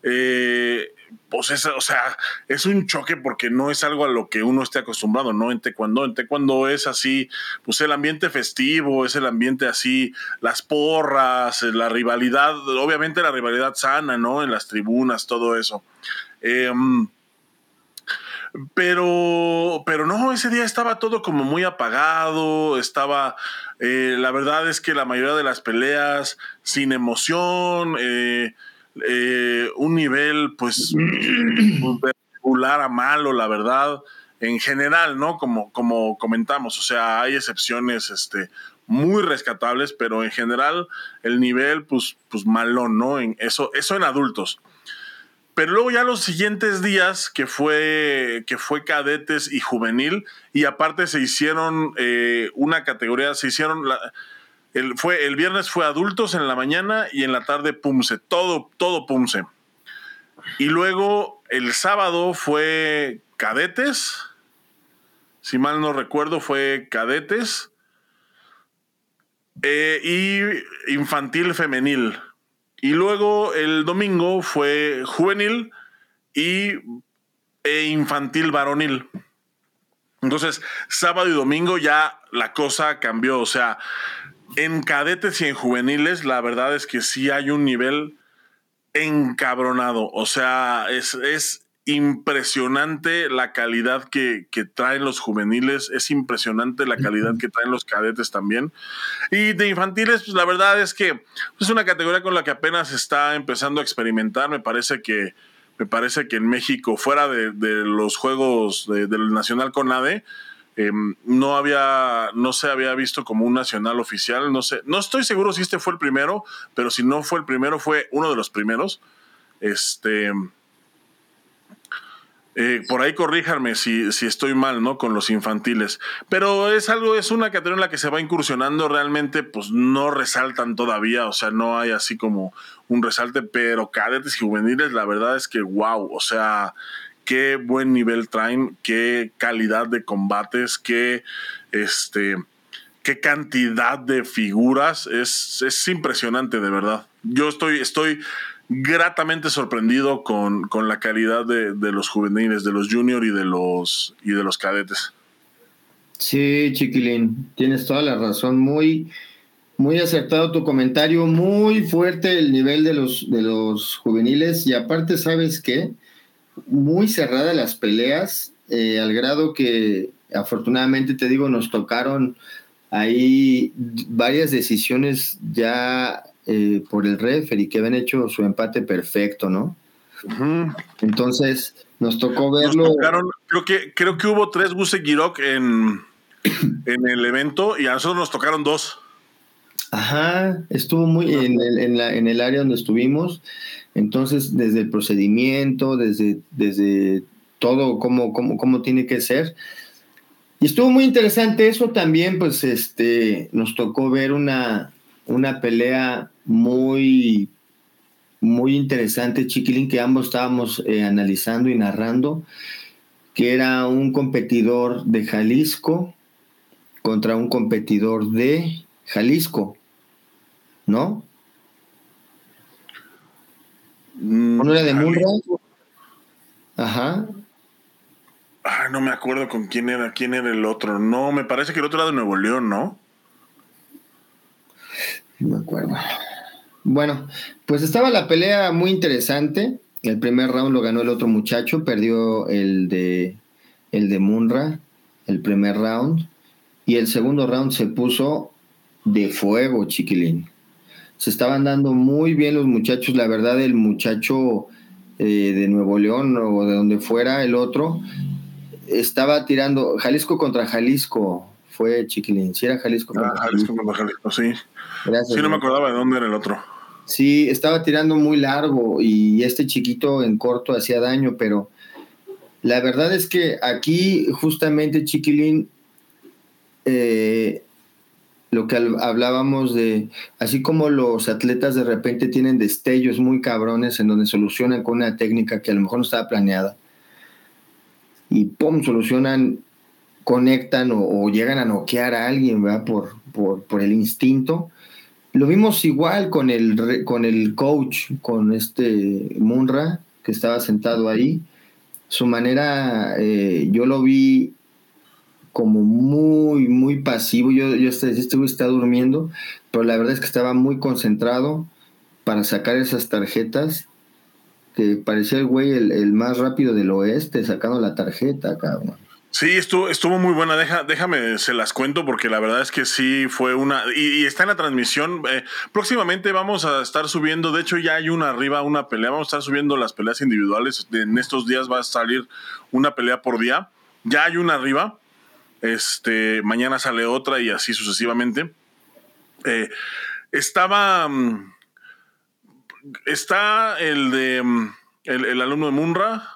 eh, pues es, o sea, es un choque porque no es algo a lo que uno esté acostumbrado, ¿no? En taekwondo, en taekwondo es así, pues el ambiente festivo, es el ambiente así, las porras, la rivalidad, obviamente la rivalidad sana, ¿no? En las tribunas, todo eso. Em, pero, pero no, ese día estaba todo como muy apagado, estaba, eh, la verdad es que la mayoría de las peleas sin emoción, eh, eh, un nivel pues regular a malo, la verdad, en general, ¿no? Como, como comentamos, o sea, hay excepciones este, muy rescatables, pero en general el nivel pues, pues malón, ¿no? En eso, eso en adultos. Pero luego ya los siguientes días, que fue, que fue cadetes y juvenil, y aparte se hicieron eh, una categoría, se hicieron... El, fue, el viernes fue adultos en la mañana y en la tarde Pumse, todo, todo Pumse. Y luego el sábado fue cadetes, si mal no recuerdo fue cadetes eh, y infantil femenil. Y luego el domingo fue juvenil y e infantil varonil. Entonces, sábado y domingo ya la cosa cambió. O sea, en cadetes y en juveniles, la verdad es que sí hay un nivel encabronado. O sea, es, impresionante la calidad que, traen los juveniles, es impresionante la calidad que traen los cadetes también. Y de infantiles, pues la verdad es que es una categoría con la que apenas está empezando a experimentar. Me parece que, me parece que en México, fuera de, los juegos del Nacional Conade, Em, no había, no se había visto como un nacional oficial, no sé, no estoy seguro si este fue el primero, pero si no fue el primero, fue uno de los primeros. Este, eh, por ahí corríjanme si, si, estoy mal, ¿no? Con los infantiles. Pero es algo, es una categoría en la que se va incursionando. Realmente, pues no resaltan todavía. O sea, no hay así como un resalte. Pero cadetes y juveniles, la verdad es que wow. O sea, qué buen nivel traen, qué calidad de combates, qué, este, qué cantidad de figuras, es, es impresionante de verdad. Yo estoy, estoy gratamente sorprendido con, con la calidad de, de, los juveniles, de los junior y de los, y de los cadetes. Sí, Chiquilín, tienes toda la razón. Muy, muy acertado tu comentario, muy fuerte el nivel de los, de los juveniles y aparte, ¿sabes qué? Muy cerradas las peleas, eh, al grado que afortunadamente te digo, nos tocaron ahí varias decisiones ya eh, por el referee que habían hecho su empate perfecto, ¿no? Entonces nos tocó verlo. creo que creo que hubo tres Buse Girok en, *clears throat* en el evento y a nosotros nos tocaron dos. Ajá, estuvo muy en el, en, la, en el área donde estuvimos. Entonces, desde el procedimiento, desde, desde todo cómo, cómo, cómo tiene que ser. Y estuvo muy interesante eso también, pues este, nos tocó ver una, una pelea muy, muy interesante, Chiquilín, que ambos estábamos eh, analizando y narrando, que era un competidor de Jalisco contra un competidor de Jalisco. ¿no? Mm, ¿No era de Munra? Ajá. no me acuerdo con quién era, quién era el otro. No, me parece que el otro era de Nuevo León, ¿no? No me acuerdo. Bueno, pues estaba la pelea muy interesante. El primer round lo ganó el otro muchacho, perdió el de el de Munra, el primer round. Y el segundo round se puso de fuego, chiquilín se estaban dando muy bien los muchachos. La verdad, el muchacho eh, de Nuevo León o de donde fuera, el otro, estaba tirando Jalisco contra Jalisco. Fue Chiquilín. Sí, era Jalisco ah, Jalisco. contra Jalisco, sí. Gracias, sí, no me acordaba de dónde era el otro. Sí, estaba tirando muy largo y este chiquito en corto hacía daño, pero la verdad es que aquí justamente Chiquilín eh, lo que hablábamos de, así como los atletas de repente tienen destellos muy cabrones en donde solucionan con una técnica que a lo mejor no estaba planeada, y pum, solucionan, conectan o, llegan a noquear a alguien, ¿verdad? Por, por, por, el instinto. Lo vimos igual con el, con el coach, con este Munra, que estaba sentado ahí. Su manera, eh, yo lo vi como muy, muy pasivo. Yo, yo está durmiendo, pero la verdad es que estaba muy concentrado para sacar esas tarjetas. Que parecía el güey el, más rápido del oeste sacando la tarjeta, cabrón. Sí, estuvo, estuvo muy buena. Déjame, se las cuento porque la verdad es que sí fue una. Y, está en la transmisión. Eh, próximamente vamos a estar subiendo. De hecho, ya hay una arriba, una pelea. Vamos a estar subiendo las peleas individuales. En estos días va a salir una pelea por día. Ya hay una arriba. Este, mañana sale otra y así sucesivamente. Eh, estaba. Mm, está el de. Mm, el, alumno de Munra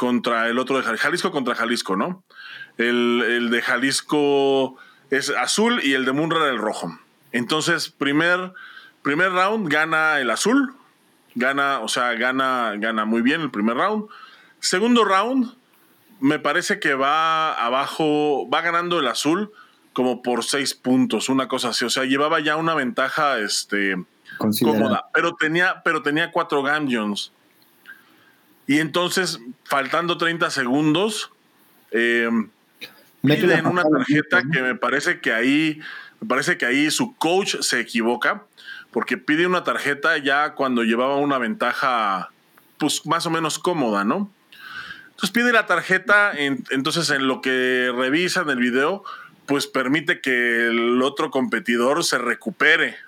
contra el otro de Jalisco contra Jalisco, ¿no? El, de Jalisco es azul y el de Munra el rojo. Entonces, primer, primer round gana el azul. Gana, o sea, gana, gana muy bien el primer round. Segundo round, me parece que va abajo, va ganando el azul como por seis puntos, una cosa así. O sea, llevaba ya una ventaja este, cómoda, pero tenía, pero tenía cuatro gambions. Y entonces, faltando 30 segundos, eh, piden una tarjeta que me parece que ahí, me parece que ahí su coach se equivoca, porque pide una tarjeta ya cuando llevaba una ventaja, pues más o menos cómoda, ¿no? Entonces pide la tarjeta, entonces en lo que revisan el video, pues permite que el otro competidor se recupere.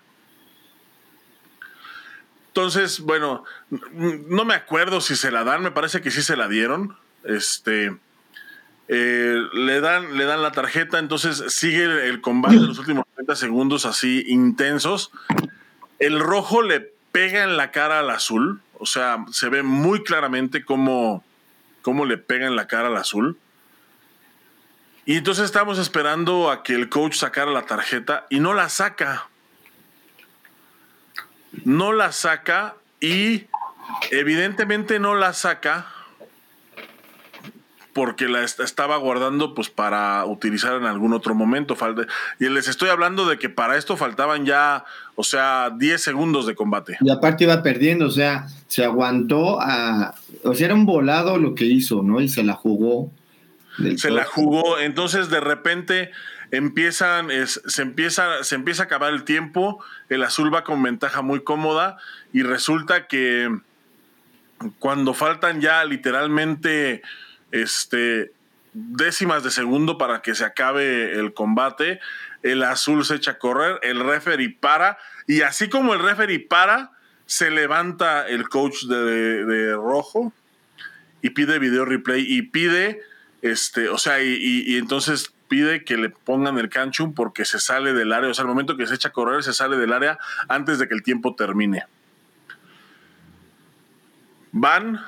Entonces, bueno, no me acuerdo si se la dan, me parece que sí se la dieron. Este, eh, le, dan, le dan la tarjeta, entonces sigue el, combate de los últimos 30 segundos así intensos. El rojo le pega en la cara al azul, o sea, se ve muy claramente cómo cómo le pega en la cara al azul. Y entonces estamos esperando a que el coach sacara la tarjeta y no la saca. No la saca y evidentemente no la saca porque la estaba guardando pues para utilizar en algún otro momento. Y les estoy hablando de que para esto faltaban ya, o sea, 10 segundos de combate. Y aparte iba perdiendo, o sea, se aguantó a, o sea, era un volado lo que hizo, ¿no? Y se la jugó. Se la jugó, entonces de repente empiezan, se, empieza, se empieza a acabar el tiempo, el azul va con ventaja muy cómoda y resulta que cuando faltan ya literalmente este, décimas de segundo para que se acabe el combate, el azul se echa a correr, el referee para, y así como el referee para, se levanta el coach de, rojo y pide video replay y pide, este, o sea, y, entonces pide que le pongan el canchum porque se sale del área, o sea, al momento que se echa a correr, se sale del área antes de que el tiempo termine. Van,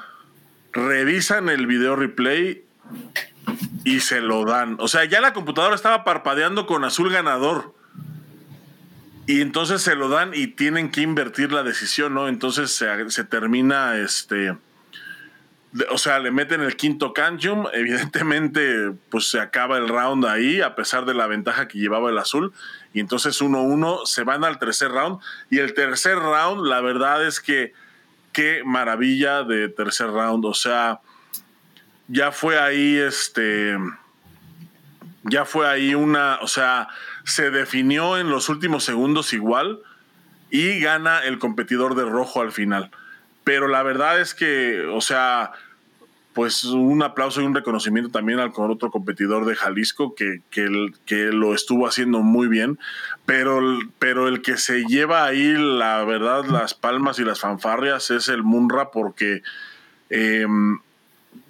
revisan el video replay y se lo dan. O sea, ya la computadora estaba parpadeando con azul ganador. Y entonces se lo dan y tienen que invertir la decisión, ¿no? Entonces se, termina este. O sea, le meten el quinto canjum. Evidentemente, pues se acaba el round ahí, a pesar de la ventaja que llevaba el azul. Y entonces 1-1 se van al tercer round. Y el tercer round, la verdad es que qué maravilla de tercer round. O sea, ya fue ahí este. Ya fue ahí una. O sea, se definió en los últimos segundos igual. Y gana el competidor de rojo al final. Pero la verdad es que, o sea, pues un aplauso y un reconocimiento también al otro competidor de Jalisco que, que, que, lo estuvo haciendo muy bien, pero, pero el que se lleva ahí, la verdad, las palmas y las fanfarrias es el Munra porque em,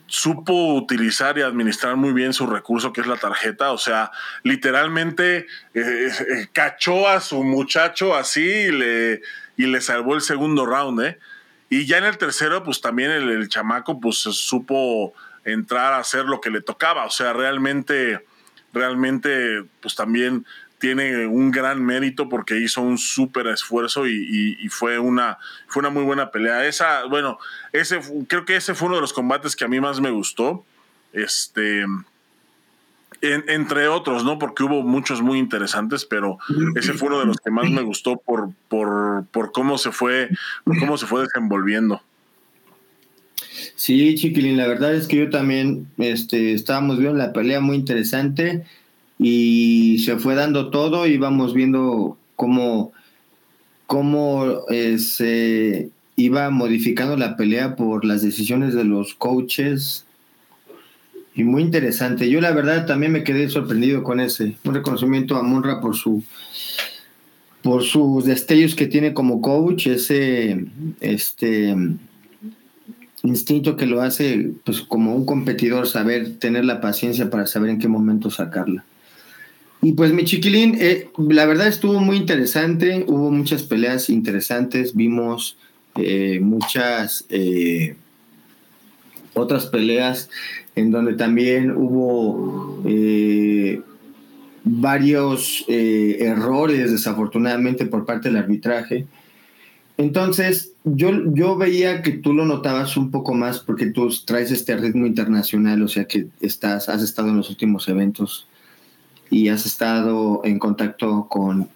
supo utilizar y administrar muy bien su recurso que es la tarjeta, o sea, literalmente eh, eh, cachó a su muchacho así y le, y le salvó el segundo round, ¿eh? Y ya en el tercero, pues también el, chamaco, pues supo entrar a hacer lo que le tocaba. O sea, realmente, realmente, pues también tiene un gran mérito porque hizo un súper esfuerzo y, fue, una, fue una muy buena pelea. Esa, bueno, ese, creo que ese fue uno de los combates que a mí más me gustó. Este, entre otros, ¿no? Porque hubo muchos muy interesantes, pero ese fue uno de los que más me gustó por, por, por cómo se fue, cómo se fue desenvolviendo. Sí, Chiquilín, la verdad es que yo también este, estábamos viendo la pelea muy interesante y se fue dando todo, y íbamos viendo cómo, cómo se iba modificando la pelea por las decisiones de los coaches y muy interesante. Yo la verdad también me quedé sorprendido con ese. Un reconocimiento a Munra por su por sus destellos que tiene como coach, ese este instinto que lo hace pues como un competidor saber tener la paciencia para saber en qué momento sacarla. Y pues mi chiquilín, eh, la verdad estuvo muy interesante, hubo muchas peleas interesantes, vimos eh, muchas eh, otras peleas en donde también hubo eh, varios eh, errores desafortunadamente por parte del arbitraje. Entonces, yo, yo veía que tú lo notabas un poco más porque tú traes este ritmo internacional, o sea que estás, has estado en los últimos eventos y has estado en contacto con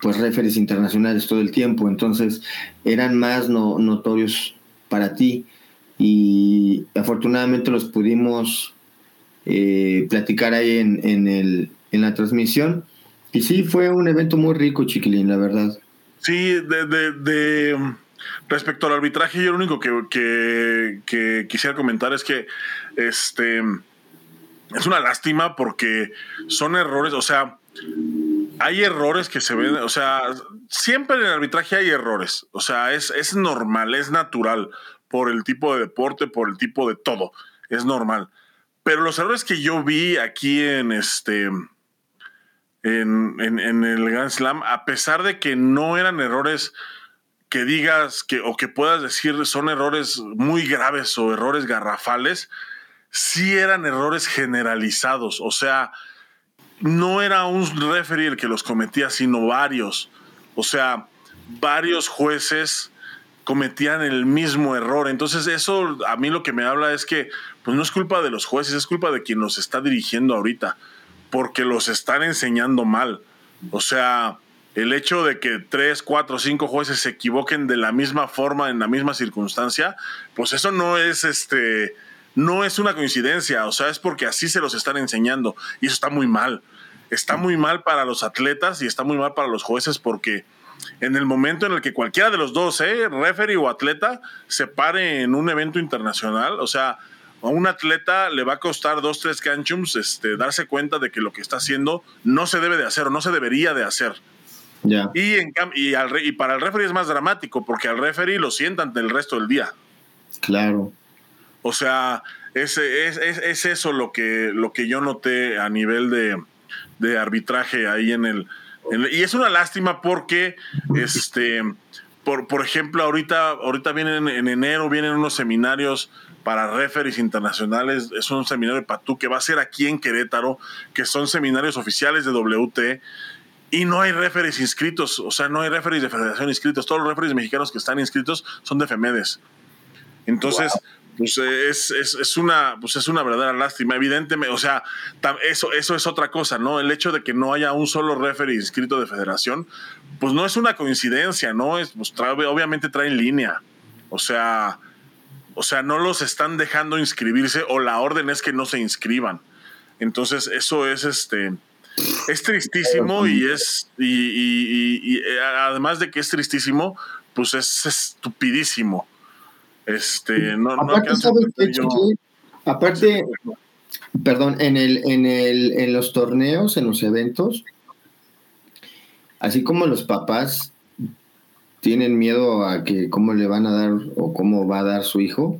pues referees internacionales todo el tiempo, entonces eran más notorios para ti y afortunadamente los pudimos eh, platicar ahí en, el, en la transmisión. Y sí, fue un evento muy rico, Chiquilín, la verdad. Sí, de, de, respecto al arbitraje, yo lo único que, que, quisiera comentar es que este es una lástima porque son errores, o sea, hay errores que se ven, o sea, siempre en el arbitraje hay errores, o sea, es, es normal, es natural por el tipo de deporte, por el tipo de todo. Es normal. Pero los errores que yo vi aquí en este. En, el Grand Slam, a pesar de que no eran errores que digas que, o que puedas decir son errores muy graves o errores garrafales, sí eran errores generalizados. O sea, no era un referee el que los cometía, sino varios. O sea, varios jueces cometían el mismo error. Entonces eso a mí lo que me habla es que pues no es culpa de los jueces, es culpa de quien los está dirigiendo ahorita, porque los están enseñando mal. O sea, el hecho de que tres, cuatro, cinco jueces se equivoquen de la misma forma en la misma circunstancia, pues eso no es este, no es una coincidencia, o sea, es porque así se los están enseñando y eso está muy mal. Está muy mal para los atletas y está muy mal para los jueces porque en el momento en el que cualquiera de los dos, ¿eh? referee o atleta, se pare en un evento internacional, o sea, a un atleta le va a costar dos, tres canchums este, darse cuenta de que lo que está haciendo no se debe de hacer o no se debería de hacer. Y, en, y, al, y para el referee es más dramático porque al referee lo sientan el resto del día. Claro. O sea, es, es, es, eso lo que, lo que yo noté a nivel de, de arbitraje ahí en el, Y es una lástima porque, este, por, por ejemplo, ahorita, ahorita vienen en enero, vienen unos seminarios para referees internacionales. Es un seminario de Patú que va a ser aquí en Querétaro, que son seminarios oficiales de WT y no hay referees inscritos, o sea, no hay referees de federación inscritos. Todos los referees mexicanos que están inscritos son de FEMEDES. Entonces, pues es, es, es, una, pues es una verdadera lástima. Evidentemente, o sea, eso, eso es otra cosa, ¿no? El hecho de que no haya un solo referee inscrito de federación, pues no es una coincidencia, ¿no? Es, pues obviamente traen línea. O sea, o sea, no los están dejando inscribirse o la orden es que no se inscriban. Entonces, eso es este es tristísimo y es. Y, eh, además de que es tristísimo, pues es estupidísimo. Este, no, aparte, aparte perdón, en, el, en, el, en los torneos, en los eventos, así como los papás tienen miedo a que cómo le van a dar o cómo va a dar su hijo,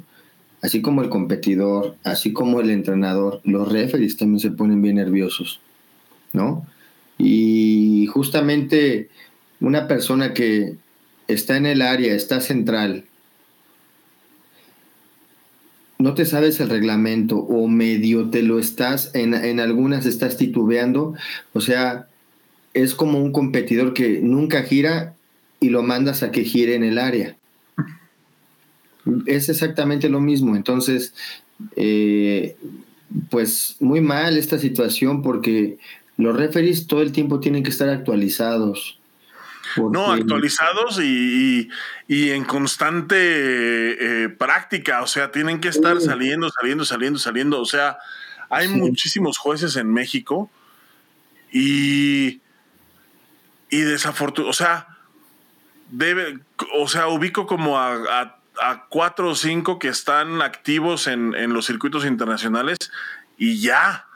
así como el competidor, así como el entrenador, los referees también se ponen bien nerviosos. ¿no? Y justamente una persona que está en el área, está central, no te sabes el reglamento o medio te lo estás, en, en, algunas estás titubeando, o sea, es como un competidor que nunca gira y lo mandas a que gire en el área. Es exactamente lo mismo, entonces, eh, pues muy mal esta situación porque los referees todo el tiempo tienen que estar actualizados. No, actualizados y, en constante eh, práctica, o sea, tienen que estar saliendo, saliendo, saliendo, saliendo. O sea, hay muchísimos jueces en México y, y desafortunadamente, o sea, debe, o sea, ubico como a, cuatro o cinco que están activos en, en los circuitos internacionales y ya.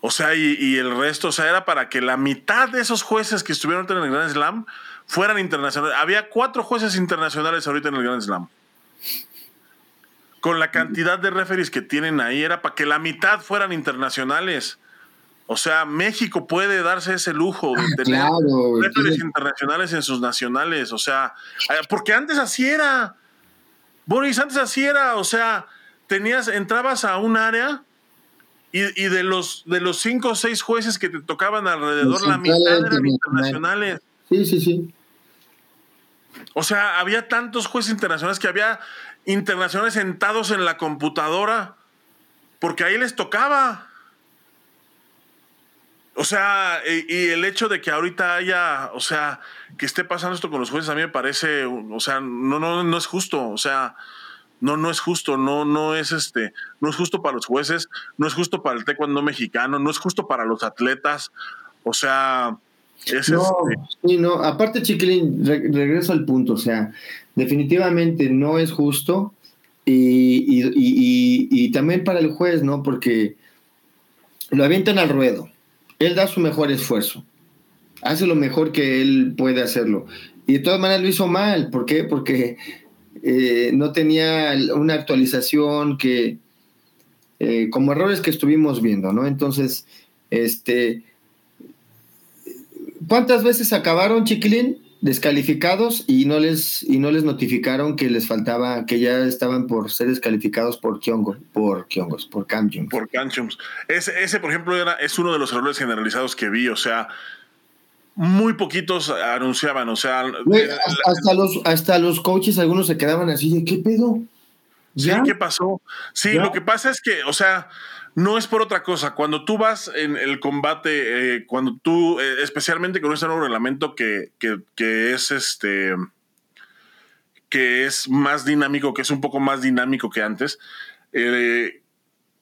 O sea, y, el resto, o sea, era para que la mitad de esos jueces que estuvieron en el Grand Slam fueran internacionales. Había cuatro jueces internacionales ahorita en el Grand Slam. Con la cantidad de referees que tienen ahí, era para que la mitad fueran internacionales. O sea, México puede darse ese lujo de ah, tener referees internacionales en sus nacionales. O sea, eh, porque antes así era. Boris, antes así era. O sea, tenías, entrabas a un área y, de los de los cinco o seis jueces que te tocaban alrededor, la mitad eran internacionales. Sí, sí, sí. O sea, había tantos jueces internacionales que había internacionales sentados en la computadora porque ahí les tocaba. O sea, y, el hecho de que ahorita haya, o sea, que esté pasando esto con los jueces a mí me parece, o sea, no, no, no es justo. O sea, no, no es justo, no, no es este, no es justo para los jueces, no es justo para el taekwondo mexicano, no es justo para los atletas, o sea, es no, este no, aparte Chiquilín, regreso al punto, o sea, definitivamente no es justo y, y, también para el juez, ¿no? Porque lo avientan al ruedo, él da su mejor esfuerzo, hace lo mejor que él puede hacerlo. Y de todas maneras lo hizo mal, ¿por qué? Porque eh, no tenía una actualización que, eh, como errores que estuvimos viendo, ¿no? Entonces, este, ¿cuántas veces acabaron, Chiquilín? descalificados y no les y no les notificaron que les faltaba que ya estaban por ser descalificados por Kyongo, por Kyongos, por Kamjums. Por Kamjums. Ese, ese, por ejemplo, era, es uno de los errores generalizados que vi. O sea, muy poquitos anunciaban, o sea... hasta, los, hasta los coaches, algunos se quedaban así de, ¿qué pedo? Sí, ¿qué pasó? Sí, lo que pasa es que, o sea, no es por otra cosa. Cuando tú vas en el combate, eh, cuando tú, eh, especialmente con ese nuevo reglamento que, que, es este, que es más dinámico, que es un poco más dinámico que antes, eh,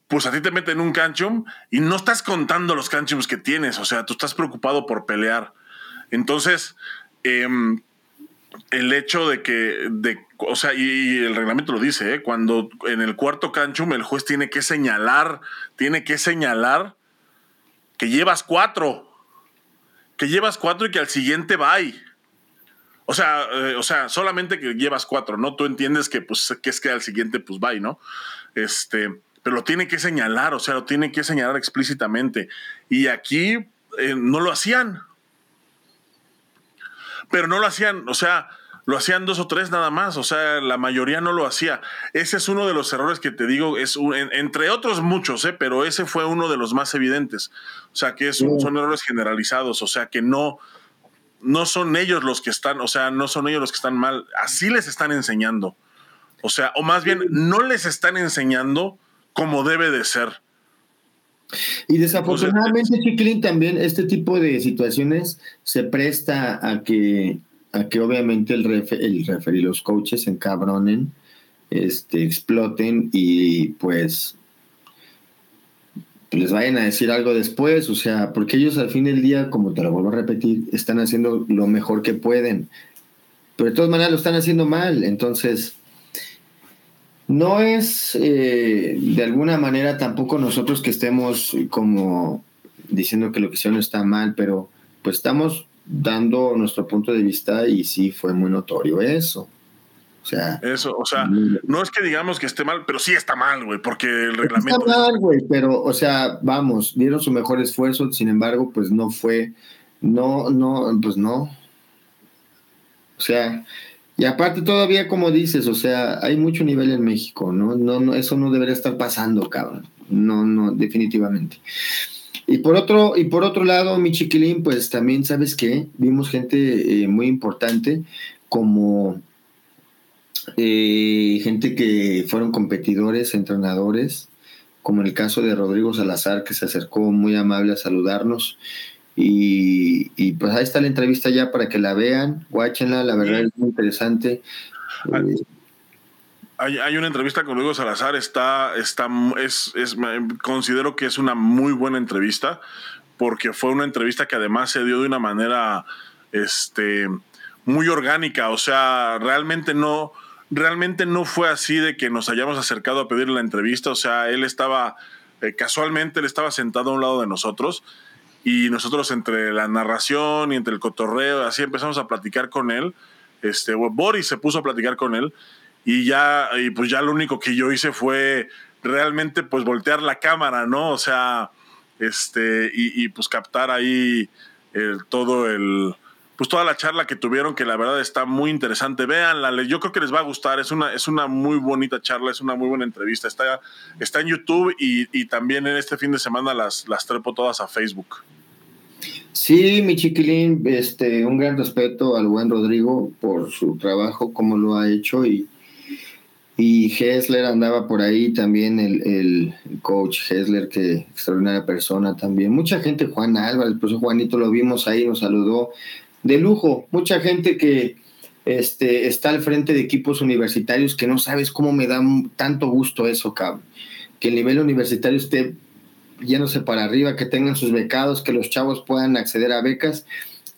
pues a ti te meten un canchum y no estás contando los canchums que tienes, o sea, tú estás preocupado por pelear. Entonces, em, el hecho de que, de, o sea, y, el reglamento lo dice, ¿eh? cuando en el cuarto canchum el juez tiene que señalar, tiene que señalar que llevas cuatro, que llevas cuatro y que al siguiente va. O sea, eh, o sea, solamente que llevas cuatro, ¿no? Tú entiendes que, pues, que es que al siguiente, pues, va, ¿no? Este, pero lo tiene que señalar, o sea, lo tiene que señalar explícitamente. Y aquí eh, no lo hacían pero no lo hacían, o sea, lo hacían dos o tres nada más, o sea, la mayoría no lo hacía. Ese es uno de los errores que te digo, es entre otros muchos, ¿eh? pero ese fue uno de los más evidentes. O sea, que es son errores generalizados, o sea, que no, no son ellos los que están, o sea, no son ellos los que están mal, así les están enseñando. O sea, o más bien, no les están enseñando como debe de ser. Y desafortunadamente, Chiquilín, también este tipo de situaciones se presta a que, a que obviamente el el los coaches se encabronen, este, exploten y pues les vayan a decir algo después, o sea, porque ellos al fin del día, como te lo vuelvo a repetir, están haciendo lo mejor que pueden, pero de todas maneras lo están haciendo mal, entonces no es eh, de alguna manera tampoco nosotros que estemos como diciendo que lo que hicieron está mal, pero pues estamos dando nuestro punto de vista y sí fue muy notorio eso. O sea, eso, o sea, no es que digamos que esté mal, pero sí está mal, güey, porque el reglamento. Está mal, güey, pero, o sea, vamos, dieron su mejor esfuerzo, sin embargo, pues no fue, no, no, pues no. O sea, y aparte todavía, como dices, o sea, hay mucho nivel en México, ¿no? No, no eso no debería estar pasando, cabrón. No, no, definitivamente. Y por otro, y por otro lado, mi chiquilín, pues también, ¿sabes qué? Vimos gente eh, muy importante, como eh, gente que fueron competidores, entrenadores, como en el caso de Rodrigo Salazar, que se acercó muy amable a saludarnos. Y, pues ahí está la entrevista ya para que la vean, guáchenla, la verdad es muy interesante. Hay, una entrevista con Luis Salazar, está, está, es, es, considero que es una muy buena entrevista, porque fue una entrevista que además se dio de una manera este, muy orgánica, o sea, realmente no, realmente no fue así de que nos hayamos acercado a pedirle la entrevista, o sea, él estaba, eh, casualmente él estaba sentado a un lado de nosotros y nosotros entre la narración y entre el cotorreo, así empezamos a platicar con él. Este, Boris se puso a platicar con él y ya, y pues ya lo único que yo hice fue realmente pues voltear la cámara, ¿no? O sea, este, y, pues captar ahí el, todo el, pues toda la charla que tuvieron, que la verdad está muy interesante. Véanla, yo creo que les va a gustar. Es una, es una muy bonita charla, es una muy buena entrevista. Está, está en YouTube y, y también en este fin de semana las, las trepo todas a Facebook. Sí, mi chiquilín, este, un gran respeto al buen Rodrigo por su trabajo, como lo ha hecho y, y Hessler andaba por ahí también, el, el coach Hessler, que extraordinaria persona también. Mucha gente, Juan Álvarez, profesor Juanito lo vimos ahí, nos saludó de lujo. Mucha gente que este, está al frente de equipos universitarios que no sabes cómo me da tanto gusto eso, cabrón. Que el nivel universitario esté yéndose para arriba, que tengan sus becados, que los chavos puedan acceder a becas.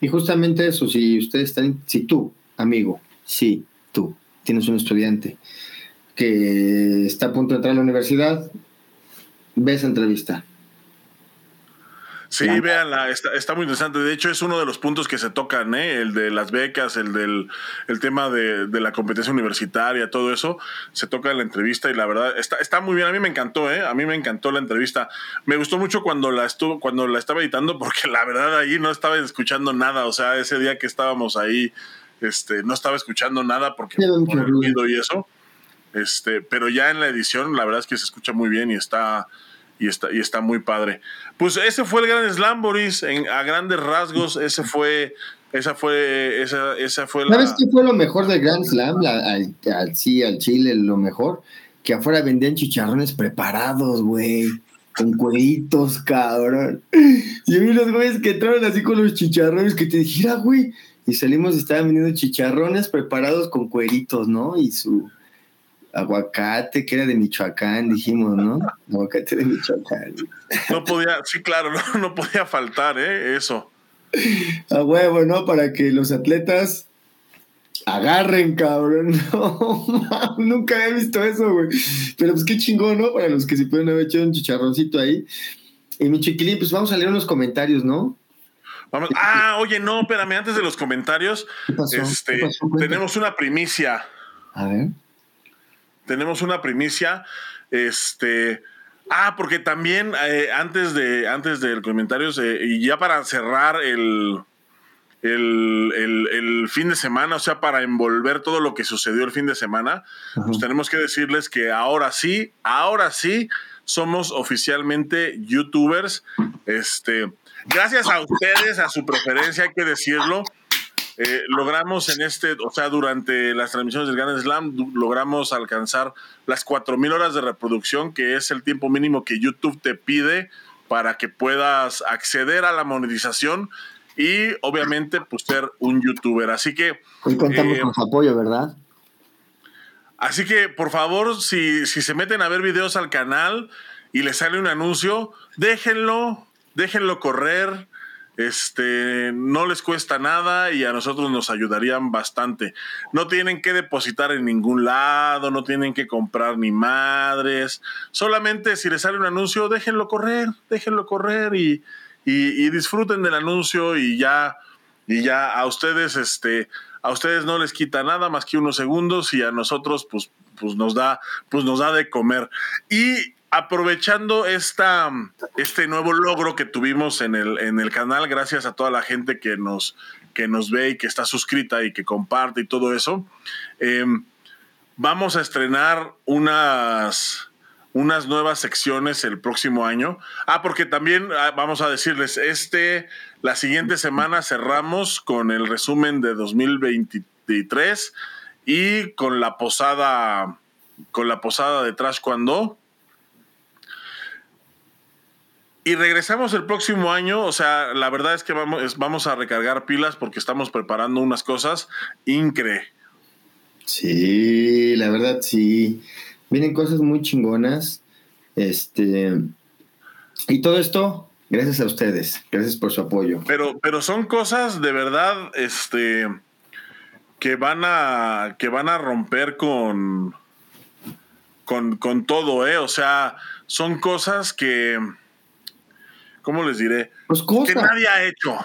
Y justamente eso, si ustedes están, si tú, amigo, si tú tienes un estudiante que está a punto de entrar a la universidad, ve esa entrevista. Sí, véanla, está, está, muy interesante. De hecho, es uno de los puntos que se tocan, ¿eh? el de las becas, el del el tema de, la competencia universitaria, todo eso, se toca en la entrevista y la verdad está, está muy bien. A mí me encantó, ¿eh? a mí me encantó la entrevista. Me gustó mucho cuando la, estuvo, cuando la estaba editando porque la verdad ahí no estaba escuchando nada. O sea, ese día que estábamos ahí, este, no estaba escuchando nada porque por el ruido y eso. Este, pero ya en la edición, la verdad es que se escucha muy bien y está y está, y está muy padre. Pues ese fue el Gran Slam, Boris, a grandes rasgos, ese fue, esa fue, esa, esa fue la... ¿Sabes qué fue lo mejor del Grand Slam? al, sí, al Chile, lo mejor, que afuera vendían chicharrones preparados, güey. Con cueritos, cabrón. Y vi los güeyes que entraron así con los chicharrones que te dijera, güey. Y salimos y estaban vendiendo chicharrones preparados con cueritos, ¿no? Y su aguacate que era de Michoacán, dijimos, ¿no? Aguacate de Michoacán. No podía, sí, claro, no, no podía faltar, ¿eh? Eso. A huevo, ¿no? Para que los atletas agarren, cabrón. *laughs* No, nunca había visto eso, güey. Pero pues qué chingón, ¿no? Para los que se pueden haber echado un chicharroncito ahí. Y mi chiquilín, pues vamos a leer unos comentarios, ¿no? Vamos. Ah, oye, no, espérame, antes de los comentarios, este, tenemos una primicia. A ver tenemos una primicia. Este. Ah, porque también eh, antes de antes del comentarios eh, y ya para cerrar el, el, fin de semana, o sea, para envolver todo lo que sucedió el fin de semana, pues tenemos que decirles que ahora sí, ahora sí somos oficialmente youtubers. Este, gracias a ustedes, a su preferencia, hay que decirlo. Eh, logramos en este, o sea, durante las transmisiones del Grand Slam, logramos alcanzar las 4.000 horas de reproducción, que es el tiempo mínimo que YouTube te pide para que puedas acceder a la monetización y obviamente pues ser un youtuber. Así que... Hoy contamos eh, con su apoyo, ¿verdad? Así que por favor, si, si se meten a ver videos al canal y les sale un anuncio, déjenlo, déjenlo correr este, no les cuesta nada y a nosotros nos ayudarían bastante. No tienen que depositar en ningún lado, no tienen que comprar ni madres. Solamente si les sale un anuncio, déjenlo correr, déjenlo correr y, y, disfruten del anuncio y ya, y ya a ustedes, este, a ustedes no les quita nada más que unos segundos y a nosotros, pues, pues nos da, pues nos da de comer. Y aprovechando esta, este nuevo logro que tuvimos en el, en el canal, gracias a toda la gente que nos, que nos ve y que está suscrita y que comparte y todo eso, em, vamos a estrenar unas, unas nuevas secciones el próximo año. Ah, porque también ah, vamos a decirles, este, la siguiente semana cerramos con el resumen de 2023 y con la posada, con la posada de Trash Cuando y regresamos el próximo año, o sea, la verdad es que vamos, vamos a recargar pilas porque estamos preparando unas cosas incre. Sí, la verdad sí. Vienen cosas muy chingonas. Este. Y todo esto, gracias a ustedes. Gracias por su apoyo. Pero, pero son cosas de verdad, este. que van a. que van a romper con. con, con todo, ¿eh? O sea, son cosas que ¿cómo les diré? Pues que nadie ha hecho.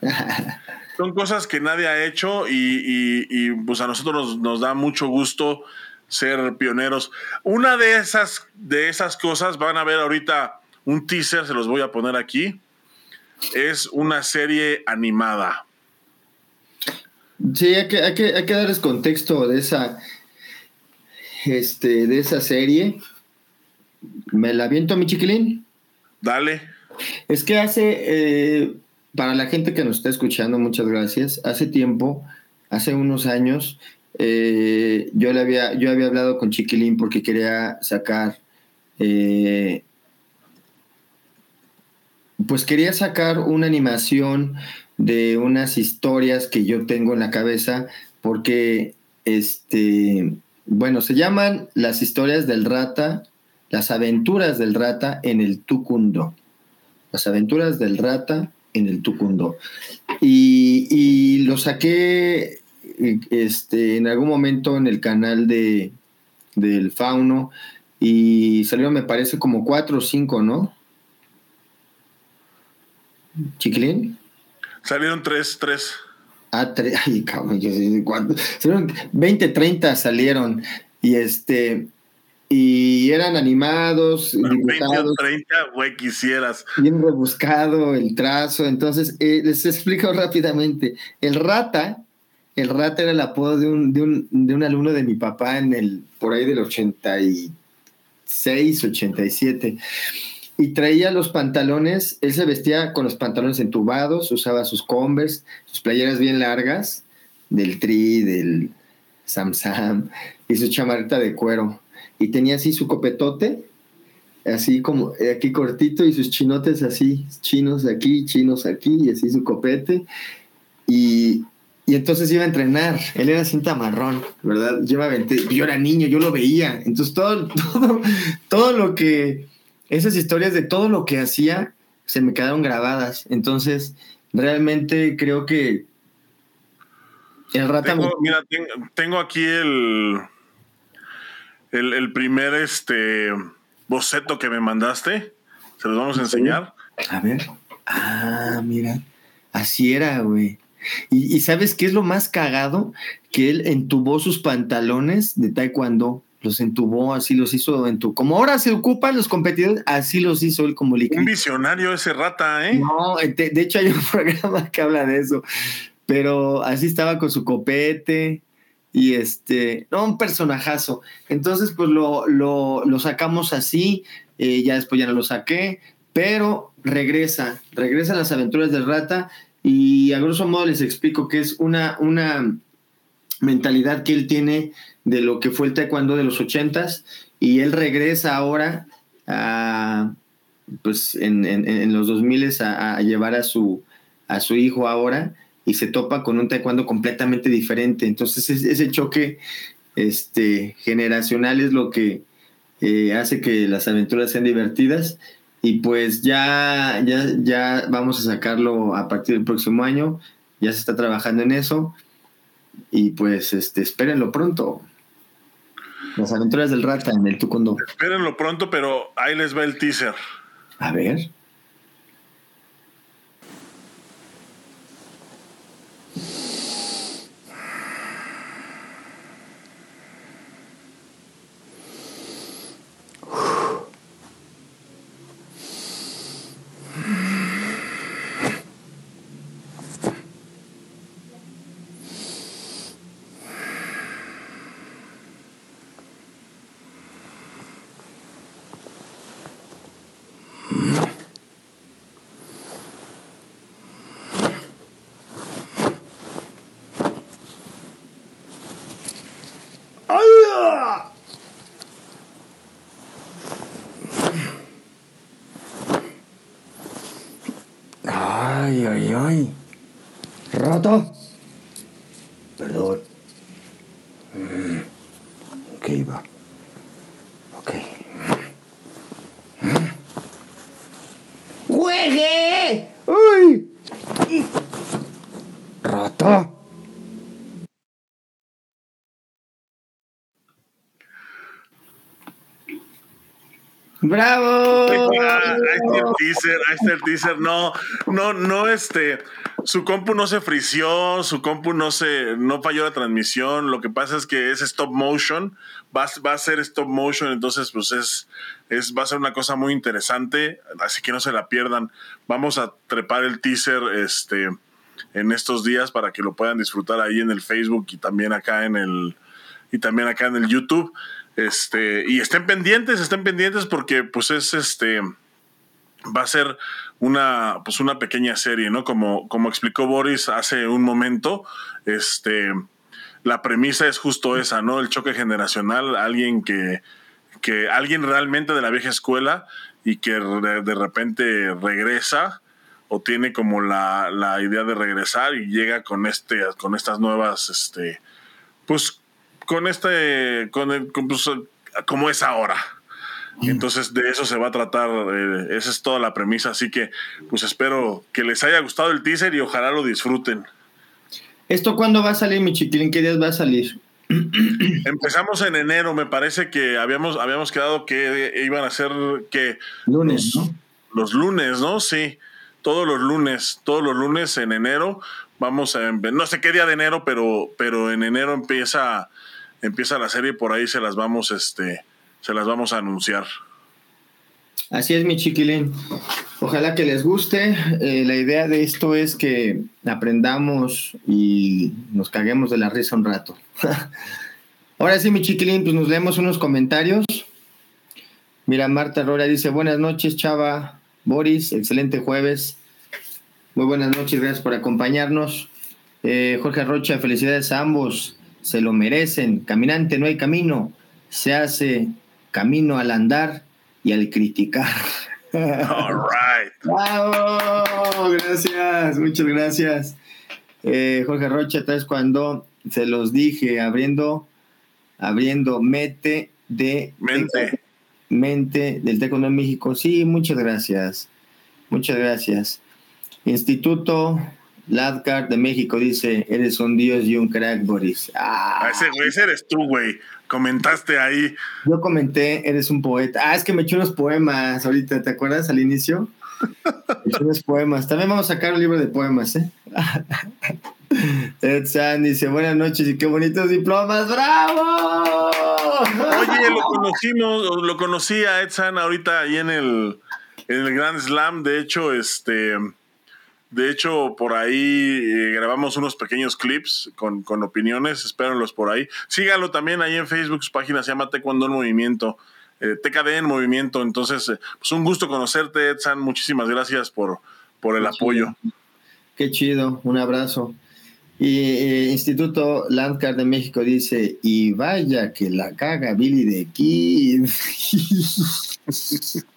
*laughs* Son cosas que nadie ha hecho y, pues a nosotros nos, da mucho gusto ser pioneros. Una de esas, de esas cosas, van a ver ahorita un teaser, se los voy a poner aquí, es una serie animada. Sí, hay que, hay que, hay que darles contexto de esa, este, de esa serie. ¿Me la aviento, mi chiquilín? Dale. Es que hace, eh, para la gente que nos está escuchando, muchas gracias. Hace tiempo, hace unos años, eh, yo, le había, yo había hablado con Chiquilín porque quería sacar, eh, pues quería sacar una animación de unas historias que yo tengo en la cabeza porque, este, bueno, se llaman las historias del rata las aventuras del rata en el Tucundo. Las aventuras del rata en el Tucundo. Y, lo saqué este, en algún momento en el canal de, del Fauno y salieron, me parece, como cuatro o cinco, ¿no? ¿Chiquilín? Salieron tres, tres. Ah, tres, ay, cabrón, yo sé cuánto. Salieron 20, 30 salieron. Y este, y eran animados, dibujados. 30, güey, quisieras. Bien rebuscado el trazo. Entonces, eh, les explico *laughs* rápidamente. El rata, el rata era el apodo de un, de un, de un alumno de mi papá en el, por ahí del 83, 86, 87. Y traía los pantalones, él se vestía con los pantalones entubados, usaba sus Converse, sus playeras bien largas, del Tri, del Sam y su chamarrita de cuero. Y tenía así su copetote, así como aquí cortito, y sus chinotes así, chinos aquí, chinos aquí, y así su copete. Y, y entonces iba a entrenar. Él era cinta marrón, ¿verdad? Lleva 20. Yo era niño, yo lo veía. Entonces todo, *laughs* todo, todo lo que. Esas historias de todo lo que hacía se me quedaron grabadas. Entonces, realmente creo que. El rata. Tengo, Mira, tengo, aquí el, el. El, primer este boceto que me mandaste. Se los vamos a enseñar. A ver. Ah, mira. Así era, güey. Y, sabes qué es lo más cagado? Que él entubó sus pantalones de taekwondo, los entubó, así los hizo en tu. Como ahora se ocupan los competidores, así los hizo él como líquido. Un visionario ese rata, ¿eh? No, de, hecho hay un *laughs* programa que habla de eso. Pero así estaba con su copete y este, no, un personajazo. Entonces, pues lo, lo, lo sacamos así, eh, ya después ya no lo saqué, pero regresa, regresa a las aventuras del rata y a grosso modo les explico que es una, una mentalidad que él tiene de lo que fue el taekwondo de los ochentas y él regresa ahora a, pues en, en, los 2000 a, a, llevar a su, a su hijo ahora y se topa con un taekwondo completamente diferente. Entonces ese choque este, generacional es lo que eh, hace que las aventuras sean divertidas y pues ya, ya, ya vamos a sacarlo a partir del próximo año. Ya se está trabajando en eso. Y pues este, espérenlo pronto. Las aventuras del rata en el Tucundo. Espérenlo pronto, pero ahí les va el teaser. A ver. ¡Bravo! *laughs* Ahí está el teaser, ahí está el teaser. No, no, no, este. Su compu no se frició, su compu no se, no falló la transmisión. Lo que pasa es que es stop motion, va, va a ser stop motion, entonces pues es, es, va a ser una cosa muy interesante, así que no se la pierdan. Vamos a trepar el teaser, este, en estos días para que lo puedan disfrutar ahí en el Facebook y también acá en el, y también acá en el YouTube. Este, y estén pendientes, estén pendientes porque pues es este va a ser una pues una pequeña serie, ¿no? Como como explicó Boris hace un momento, este la premisa es justo esa, ¿no? El choque generacional, alguien que que alguien realmente de la vieja escuela y que de, repente regresa o tiene como la, la, idea de regresar y llega con este con estas nuevas este pues con este, con, el, pues, como es ahora. Mm. Entonces de eso se va a tratar, eh, esa es toda la premisa, así que pues espero que les haya gustado el teaser y ojalá lo disfruten. ¿Esto cuándo va a salir, mi chiquilín? ¿Qué días va a salir? *clears throat* Empezamos en enero, me parece que habíamos, habíamos quedado que iban a ser que lunes, los, ¿no? Los lunes, ¿no? Sí, todos los lunes, todos los lunes en enero. Vamos a, no sé qué día de enero, pero, pero en enero empieza empieza la serie por ahí se las vamos, este, se las vamos a anunciar. Así es, mi chiquilín. Ojalá que les guste. Eh, la idea de esto es que aprendamos y nos caguemos de la risa un rato. *laughs* Ahora sí, mi chiquilín, pues nos leemos unos comentarios. Mira, Marta Rora dice, buenas noches, Chava, Boris, excelente jueves. Muy buenas noches, gracias por acompañarnos. Eh, Jorge Rocha, felicidades a ambos, se lo merecen. Caminante, no hay camino, se hace camino al andar y al criticar. All right. ¡Bravo! Gracias, muchas gracias. Eh, Jorge Rocha, tal vez cuando se los dije, abriendo, abriendo mete de mente, mente del Taekwondo en México. Sí, muchas gracias. Muchas gracias. Instituto Ladcard de México dice, eres un dios y un crack, Boris. Ah, ese güey, ese eres tú, güey. Comentaste ahí. Yo comenté, eres un poeta. Ah, es que me eché unos poemas ahorita, ¿te acuerdas al inicio? me eché unos poemas. También vamos a sacar un libro de poemas, ¿eh? *laughs* Ed San dice, buenas noches y qué bonitos diplomas, ¡bravo! Oye, lo conocimos, lo conocí a Ed San ahorita ahí en el, en el Grand Slam, de hecho, este de hecho, por ahí eh, grabamos unos pequeños clips con, con opiniones, espérenlos por ahí. Síganlo también ahí en Facebook, su página se llama Taekwondo en Movimiento, eh, TKD en Movimiento. Entonces, eh, pues un gusto conocerte, Edsan. Muchísimas gracias por, por el apoyo. Qué chido, un abrazo. Y Instituto Landcard de México dice, y vaya que la caga Billy de Kid. *laughs*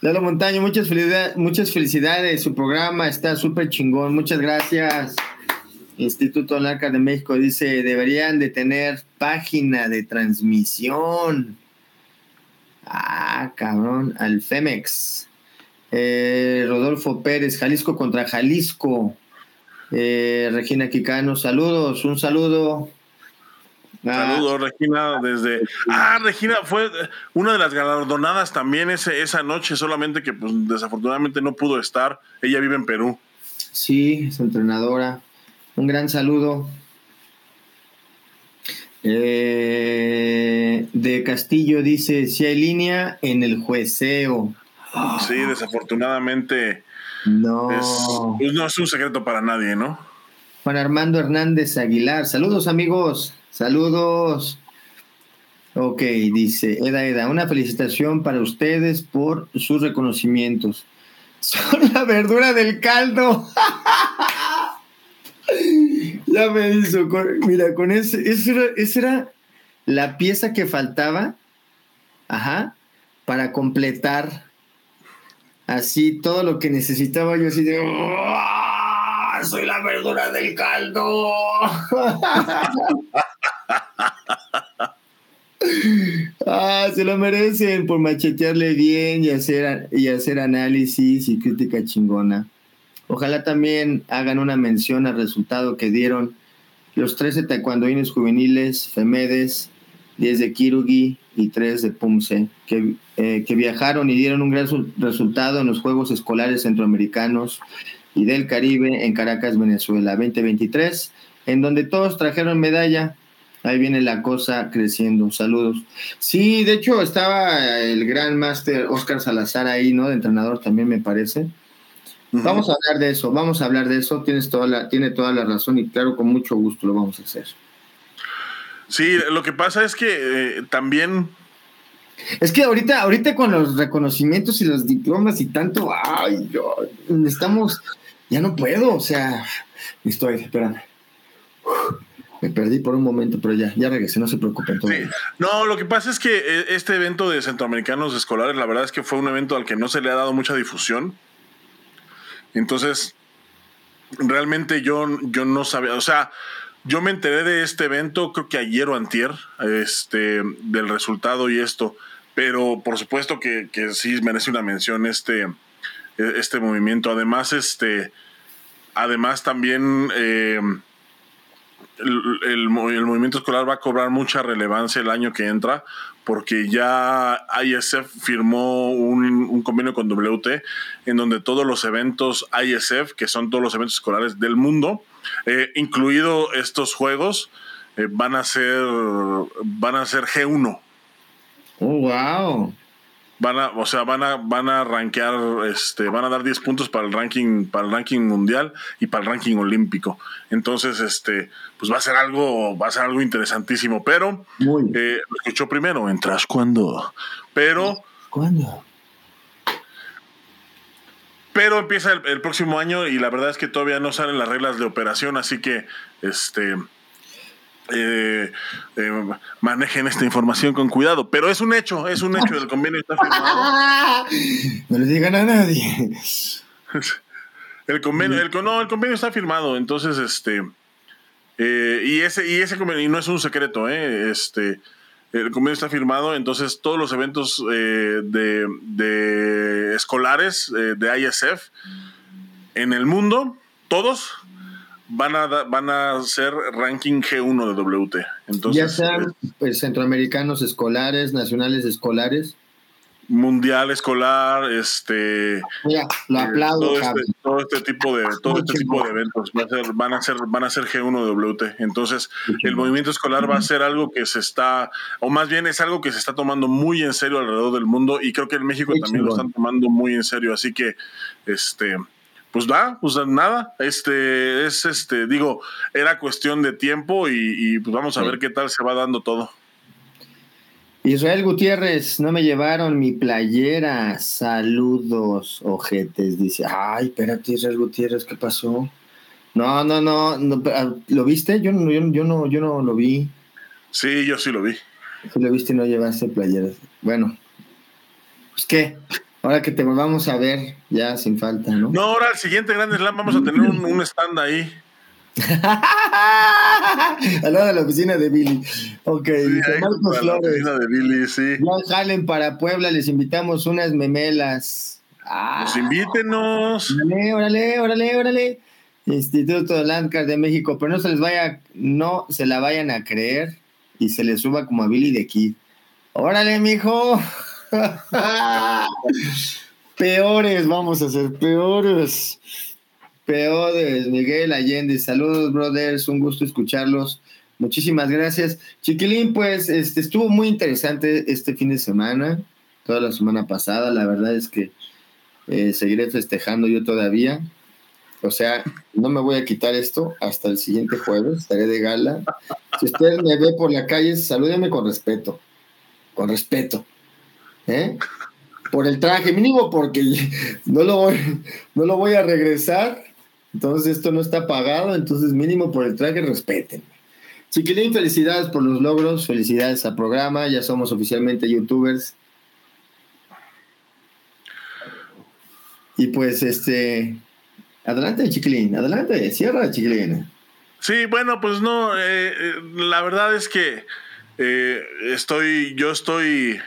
Lalo Montaño, muchas felicidades, muchas felicidades. Su programa está súper chingón. Muchas gracias. Instituto Narca de México dice, deberían de tener página de transmisión. Ah, cabrón, al Femex. Eh, Rodolfo Pérez, Jalisco contra Jalisco. Eh, Regina Quicano, saludos, un saludo. Ah. Saludos, Regina, desde... Ah, Regina fue una de las galardonadas también ese, esa noche, solamente que pues, desafortunadamente no pudo estar. Ella vive en Perú. Sí, es entrenadora. Un gran saludo. Eh, de Castillo dice, si hay línea en el jueceo. Sí, desafortunadamente. No. pues no es un secreto para nadie, ¿no? Juan Armando Hernández Aguilar. Saludos amigos. Saludos. Ok, dice Eda Eda, una felicitación para ustedes por sus reconocimientos. *laughs* Son la verdura del caldo. *laughs* ya me hizo. mira, con ese, esa era, era la pieza que faltaba. Ajá. Para completar así todo lo que necesitaba yo así de soy la verdura del caldo. *laughs* ah, se lo merecen por machetearle bien y hacer, y hacer análisis y crítica chingona. Ojalá también hagan una mención al resultado que dieron los 13 taekwondoines juveniles, Femedes, 10 de Kirugi y 3 de Pumse, que, eh, que viajaron y dieron un gran resultado en los Juegos Escolares Centroamericanos y del Caribe en Caracas, Venezuela, 2023, en donde todos trajeron medalla. Ahí viene la cosa creciendo. Saludos. Sí, de hecho estaba el gran máster Oscar Salazar ahí, ¿no? De entrenador también me parece. Vamos a hablar de eso, vamos a hablar de eso. Tienes toda la, tiene toda la razón y claro, con mucho gusto lo vamos a hacer. Sí, lo que pasa es que eh, también es que ahorita, ahorita con los reconocimientos y los diplomas y tanto, ay, yo, estamos, ya no puedo, o sea, estoy, espérame. Me perdí por un momento, pero ya, ya regresé, no se preocupen. Sí. No, lo que pasa es que eh, este evento de centroamericanos escolares, la verdad es que fue un evento al que no se le ha dado mucha difusión. Entonces, realmente yo, yo no sabía, o sea, yo me enteré de este evento, creo que ayer o antier, este, del resultado y esto, pero por supuesto que, que sí merece una mención este, e, este movimiento. Además, este, además también eh, el, movimiento escolar va a cobrar mucha relevancia el año que entra porque ya ISF firmó un, convenio con WT en donde todos los eventos ISF, que son todos los eventos escolares del mundo, eh, incluido estos juegos, eh, van a ser van a ser G1. Oh, wow van a, o sea, van a, van a rankear, este, van a dar 10 puntos para el ranking, para el ranking mundial y para el ranking olímpico. Entonces, este, pues va a ser algo, va a ser algo interesantísimo. Pero eh, lo escuchó primero en Trash cuando. Pero ¿Cuándo? Pero empieza el, próximo año y la verdad es que todavía no salen las reglas de operación, así que este eh, eh, manejen esta información con cuidado. Pero es un hecho, es un hecho, el convenio está firmado. *laughs* no le digan a nadie. El convenio, el, no, el convenio está firmado, entonces este eh, y ese y ese convenio y no es un secreto, este el convenio está firmado, entonces todos los eventos eh, de, escolares de ISF en el mundo, todos van a, van a ser ranking G1 de WT. Entonces, ya sean pues, centroamericanos escolares, nacionales escolares. Mundial escolar, este lo eh, aplaudo, este, todo, este, tipo de todo este tipo de eventos. Van a ser van a ser G1 WT. Entonces, el movimiento escolar va a ser algo que se está o más bien es algo que se está tomando muy en serio alrededor del mundo y creo que en México también lo están tomando muy en serio, así que este pues va, pues nada, este es este digo, era cuestión de tiempo y, pues vamos a ver qué tal se va dando todo. Israel Gutiérrez, no me llevaron mi playera. Saludos, ojetes. Dice, ay, espérate, Israel Gutiérrez, ¿qué pasó? No, no, no, ah, ¿lo viste? Yo no, yo, no, yo no lo vi. Sí, yo sí lo vi. Si lo viste y no llevaste playeras. Bueno, pues qué, ahora que te volvamos a ver, ya sin falta, ¿no? No, ahora el siguiente Gran Slam vamos a tener un, un stand ahí. *laughs* Al lado de la oficina de Billy. Ok, Marcos Flores. La oficina de Billy, sí. Ya jalen para Puebla, les invitamos unas memelas. Ah, pues invítenos. Órale, órale, órale, órale. Instituto de Landcard de México, pero no se les vaya, no se la vayan a creer y se les suba como a Billy de Kid. Órale, mijo. *laughs* peores, vamos a ser peores. Peores, Miguel Allende. Saludos, brothers. Un gusto escucharlos. Muchísimas gracias. Chiquilín, pues este, estuvo muy interesante este fin de semana, toda la semana pasada. La verdad es que eh, seguiré festejando yo todavía. O sea, no me voy a quitar esto hasta el siguiente jueves, estaré de gala. Si usted me ve por la calle, salúdeme con respeto. Con respeto. ¿Eh? Por el traje, mínimo porque no lo voy, no lo voy a regresar entonces esto no está pagado, entonces mínimo por el traje respeten. Chiquilín, felicidades por los logros, felicidades al programa, ya somos oficialmente youtubers. Y pues este, adelante Chiquilín, adelante, cierra Chiquilín. Sí, bueno, pues no, eh, eh, la verdad es que estoy, yo estoy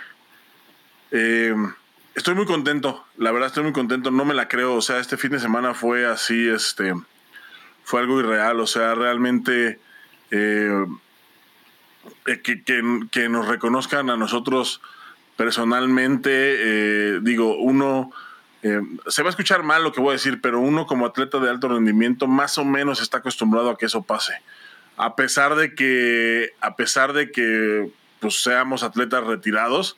Estoy muy contento, la verdad estoy muy contento, no me la creo, o sea, este fin de semana fue así, este, fue algo irreal, o sea, realmente eh, eh, que, nos reconozcan a nosotros personalmente, eh, digo, uno, se va a escuchar mal lo que voy a decir, pero uno como atleta de alto rendimiento más o menos está acostumbrado a que eso pase, a pesar de que, a pesar de que pues, seamos atletas retirados,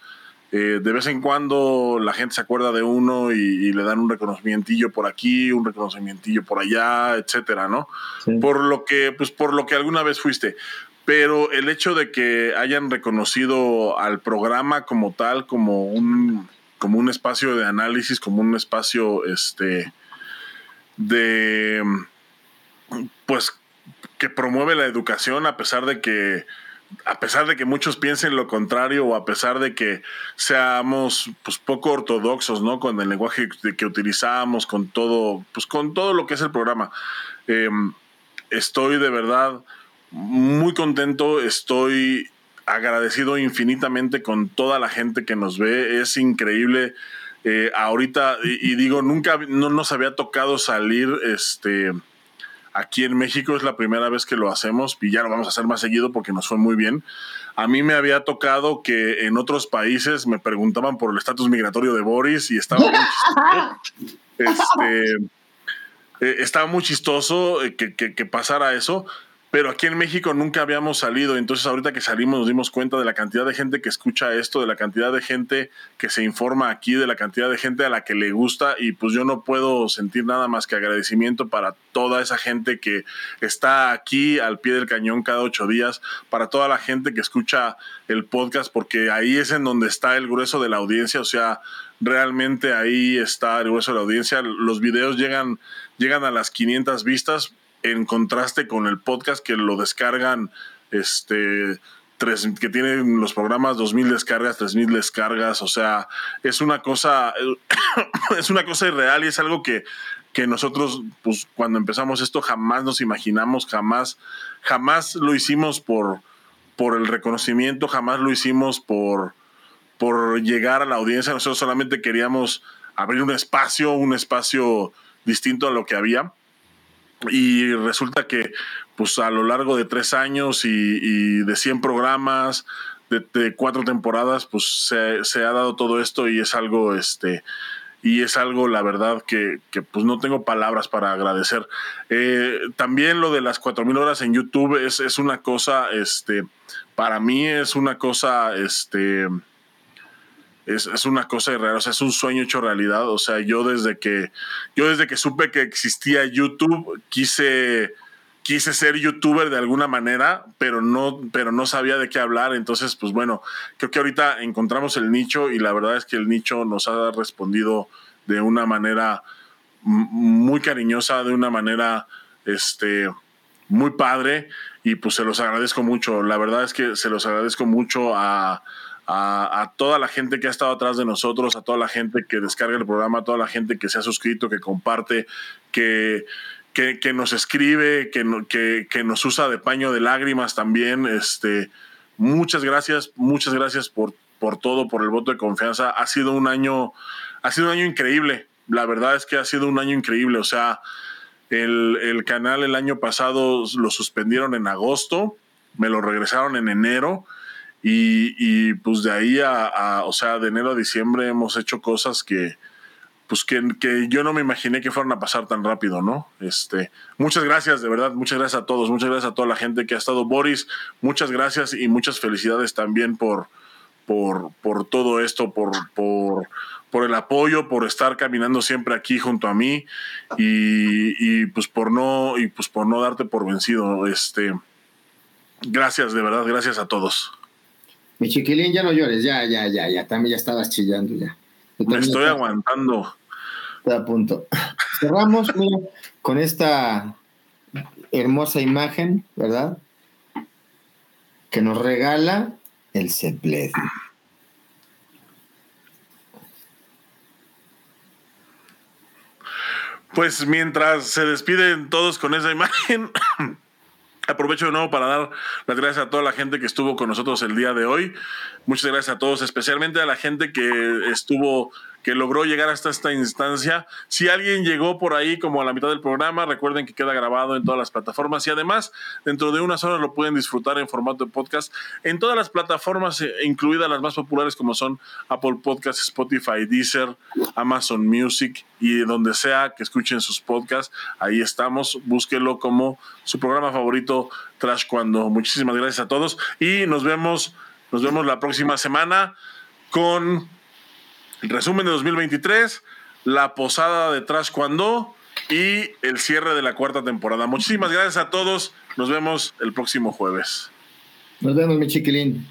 eh, de vez en cuando la gente se acuerda de uno y, le dan un reconocimientillo por aquí, un reconocimientillo por allá, etcétera, ¿no? Por lo que, pues por lo que alguna vez fuiste. Pero el hecho de que hayan reconocido al programa como tal, como un, como un espacio de análisis, como un espacio este de pues que promueve la educación a pesar de que a pesar de que muchos piensen lo contrario o a pesar de que seamos pues poco ortodoxos, ¿no? Con el lenguaje que utilizamos, con todo, pues con todo lo que es el programa. Em, estoy de verdad muy contento, estoy agradecido infinitamente con toda la gente que nos ve, es increíble. Eh, ahorita, y, y, digo, nunca no nos había tocado salir, este, Aquí en México es la primera vez que lo hacemos y ya lo vamos a hacer más seguido porque nos fue muy bien. A mí me había tocado que en otros países me preguntaban por el estatus migratorio de Boris y estaba muy *laughs* chistoso. Este, eh, estaba muy chistoso eh, que, pasara eso, pero aquí en México nunca habíamos salido. Entonces ahorita que salimos nos dimos cuenta de la cantidad de gente que escucha esto, de la cantidad de gente que se informa aquí, de la cantidad de gente a la que le gusta y pues yo no puedo sentir nada más que agradecimiento para toda esa gente que está aquí al pie del cañón cada ocho días, para toda la gente que escucha el podcast, porque ahí es en donde está el grueso de la audiencia, o sea, realmente ahí está el grueso de la audiencia. Los videos llegan, llegan a las 500 vistas en contraste con el podcast que lo descargan, este, tres, que tienen los programas 2000 descargas, 3000 descargas, o sea, es una cosa, *coughs* es una cosa irreal y es algo que, que nosotros, pues cuando empezamos esto jamás nos imaginamos, jamás, jamás lo hicimos por, por el reconocimiento, jamás lo hicimos por, por llegar a la audiencia, nosotros solamente queríamos abrir un espacio, un espacio distinto a lo que había y resulta que pues a lo largo de tres años y, de 100 programas, de, cuatro temporadas, pues se, ha dado todo esto y es algo, este, y es algo, la verdad, que, pues no tengo palabras para agradecer. Eh, también lo de las 4.000 horas en YouTube es, es una cosa, este, para mí es una cosa, este, es, una cosa irreal, o sea, es un sueño hecho realidad. O sea, yo desde que, yo desde que supe que existía YouTube, quise, quise ser youtuber de alguna manera, pero no, pero no sabía de qué hablar. Entonces, pues bueno, creo que ahorita encontramos el nicho y la verdad es que el nicho nos ha respondido de una manera muy cariñosa, de una manera, este, muy padre y pues se los agradezco mucho. La verdad es que se los agradezco mucho a, a, toda la gente que ha estado atrás de nosotros, a toda la gente que descarga el programa, a toda la gente que se ha suscrito, que comparte, que, que, nos escribe, que, que, nos usa de paño de lágrimas también. Este, muchas gracias, muchas gracias por, por todo, por el voto de confianza. Ha sido un año, ha sido un año increíble. La verdad es que ha sido un año increíble. O sea, el, el canal el año pasado lo suspendieron en agosto, me lo regresaron en enero y, pues de ahí a, o sea, de enero a diciembre hemos hecho cosas que, pues que, que, yo no me imaginé que fueran a pasar tan rápido, ¿no? Este, muchas gracias, de verdad, muchas gracias a todos, muchas gracias a toda la gente que ha estado. Boris, muchas gracias y muchas felicidades también por, por, por todo esto, por, por, por el apoyo, por estar caminando siempre aquí junto a mí y, y, pues por no, y pues por no darte por vencido. Este, gracias, de verdad, gracias a todos. Mi chiquilín, ya no llores, ya, ya, ya, ya, también ya estabas chillando ya. Me estoy aguantando. Está a punto. Cerramos, mira, con esta hermosa imagen, ¿verdad? Que nos regala el Zeppelin. Pues mientras se despiden todos con esa imagen, *coughs* Aprovecho de nuevo para dar las gracias a toda la gente que estuvo con nosotros el día de hoy. Muchas gracias a todos, especialmente a la gente que estuvo que logró llegar hasta esta instancia. Si alguien llegó por ahí como a la mitad del programa, recuerden que queda grabado en todas las plataformas y además dentro de unas horas lo pueden disfrutar en formato de podcast en todas las plataformas, eh, incluidas las más populares como son Apple Podcasts, Spotify, Deezer, Amazon Music y donde sea que escuchen sus podcasts. Ahí estamos, búsquelo como su programa favorito Trash Cuando. Muchísimas gracias a todos y nos vemos, nos vemos la próxima semana con el resumen de 2023, la posada de Trash Cuando y el cierre de la cuarta temporada. Muchísimas gracias a todos. Nos vemos el próximo jueves. Nos vemos, mi chiquilín.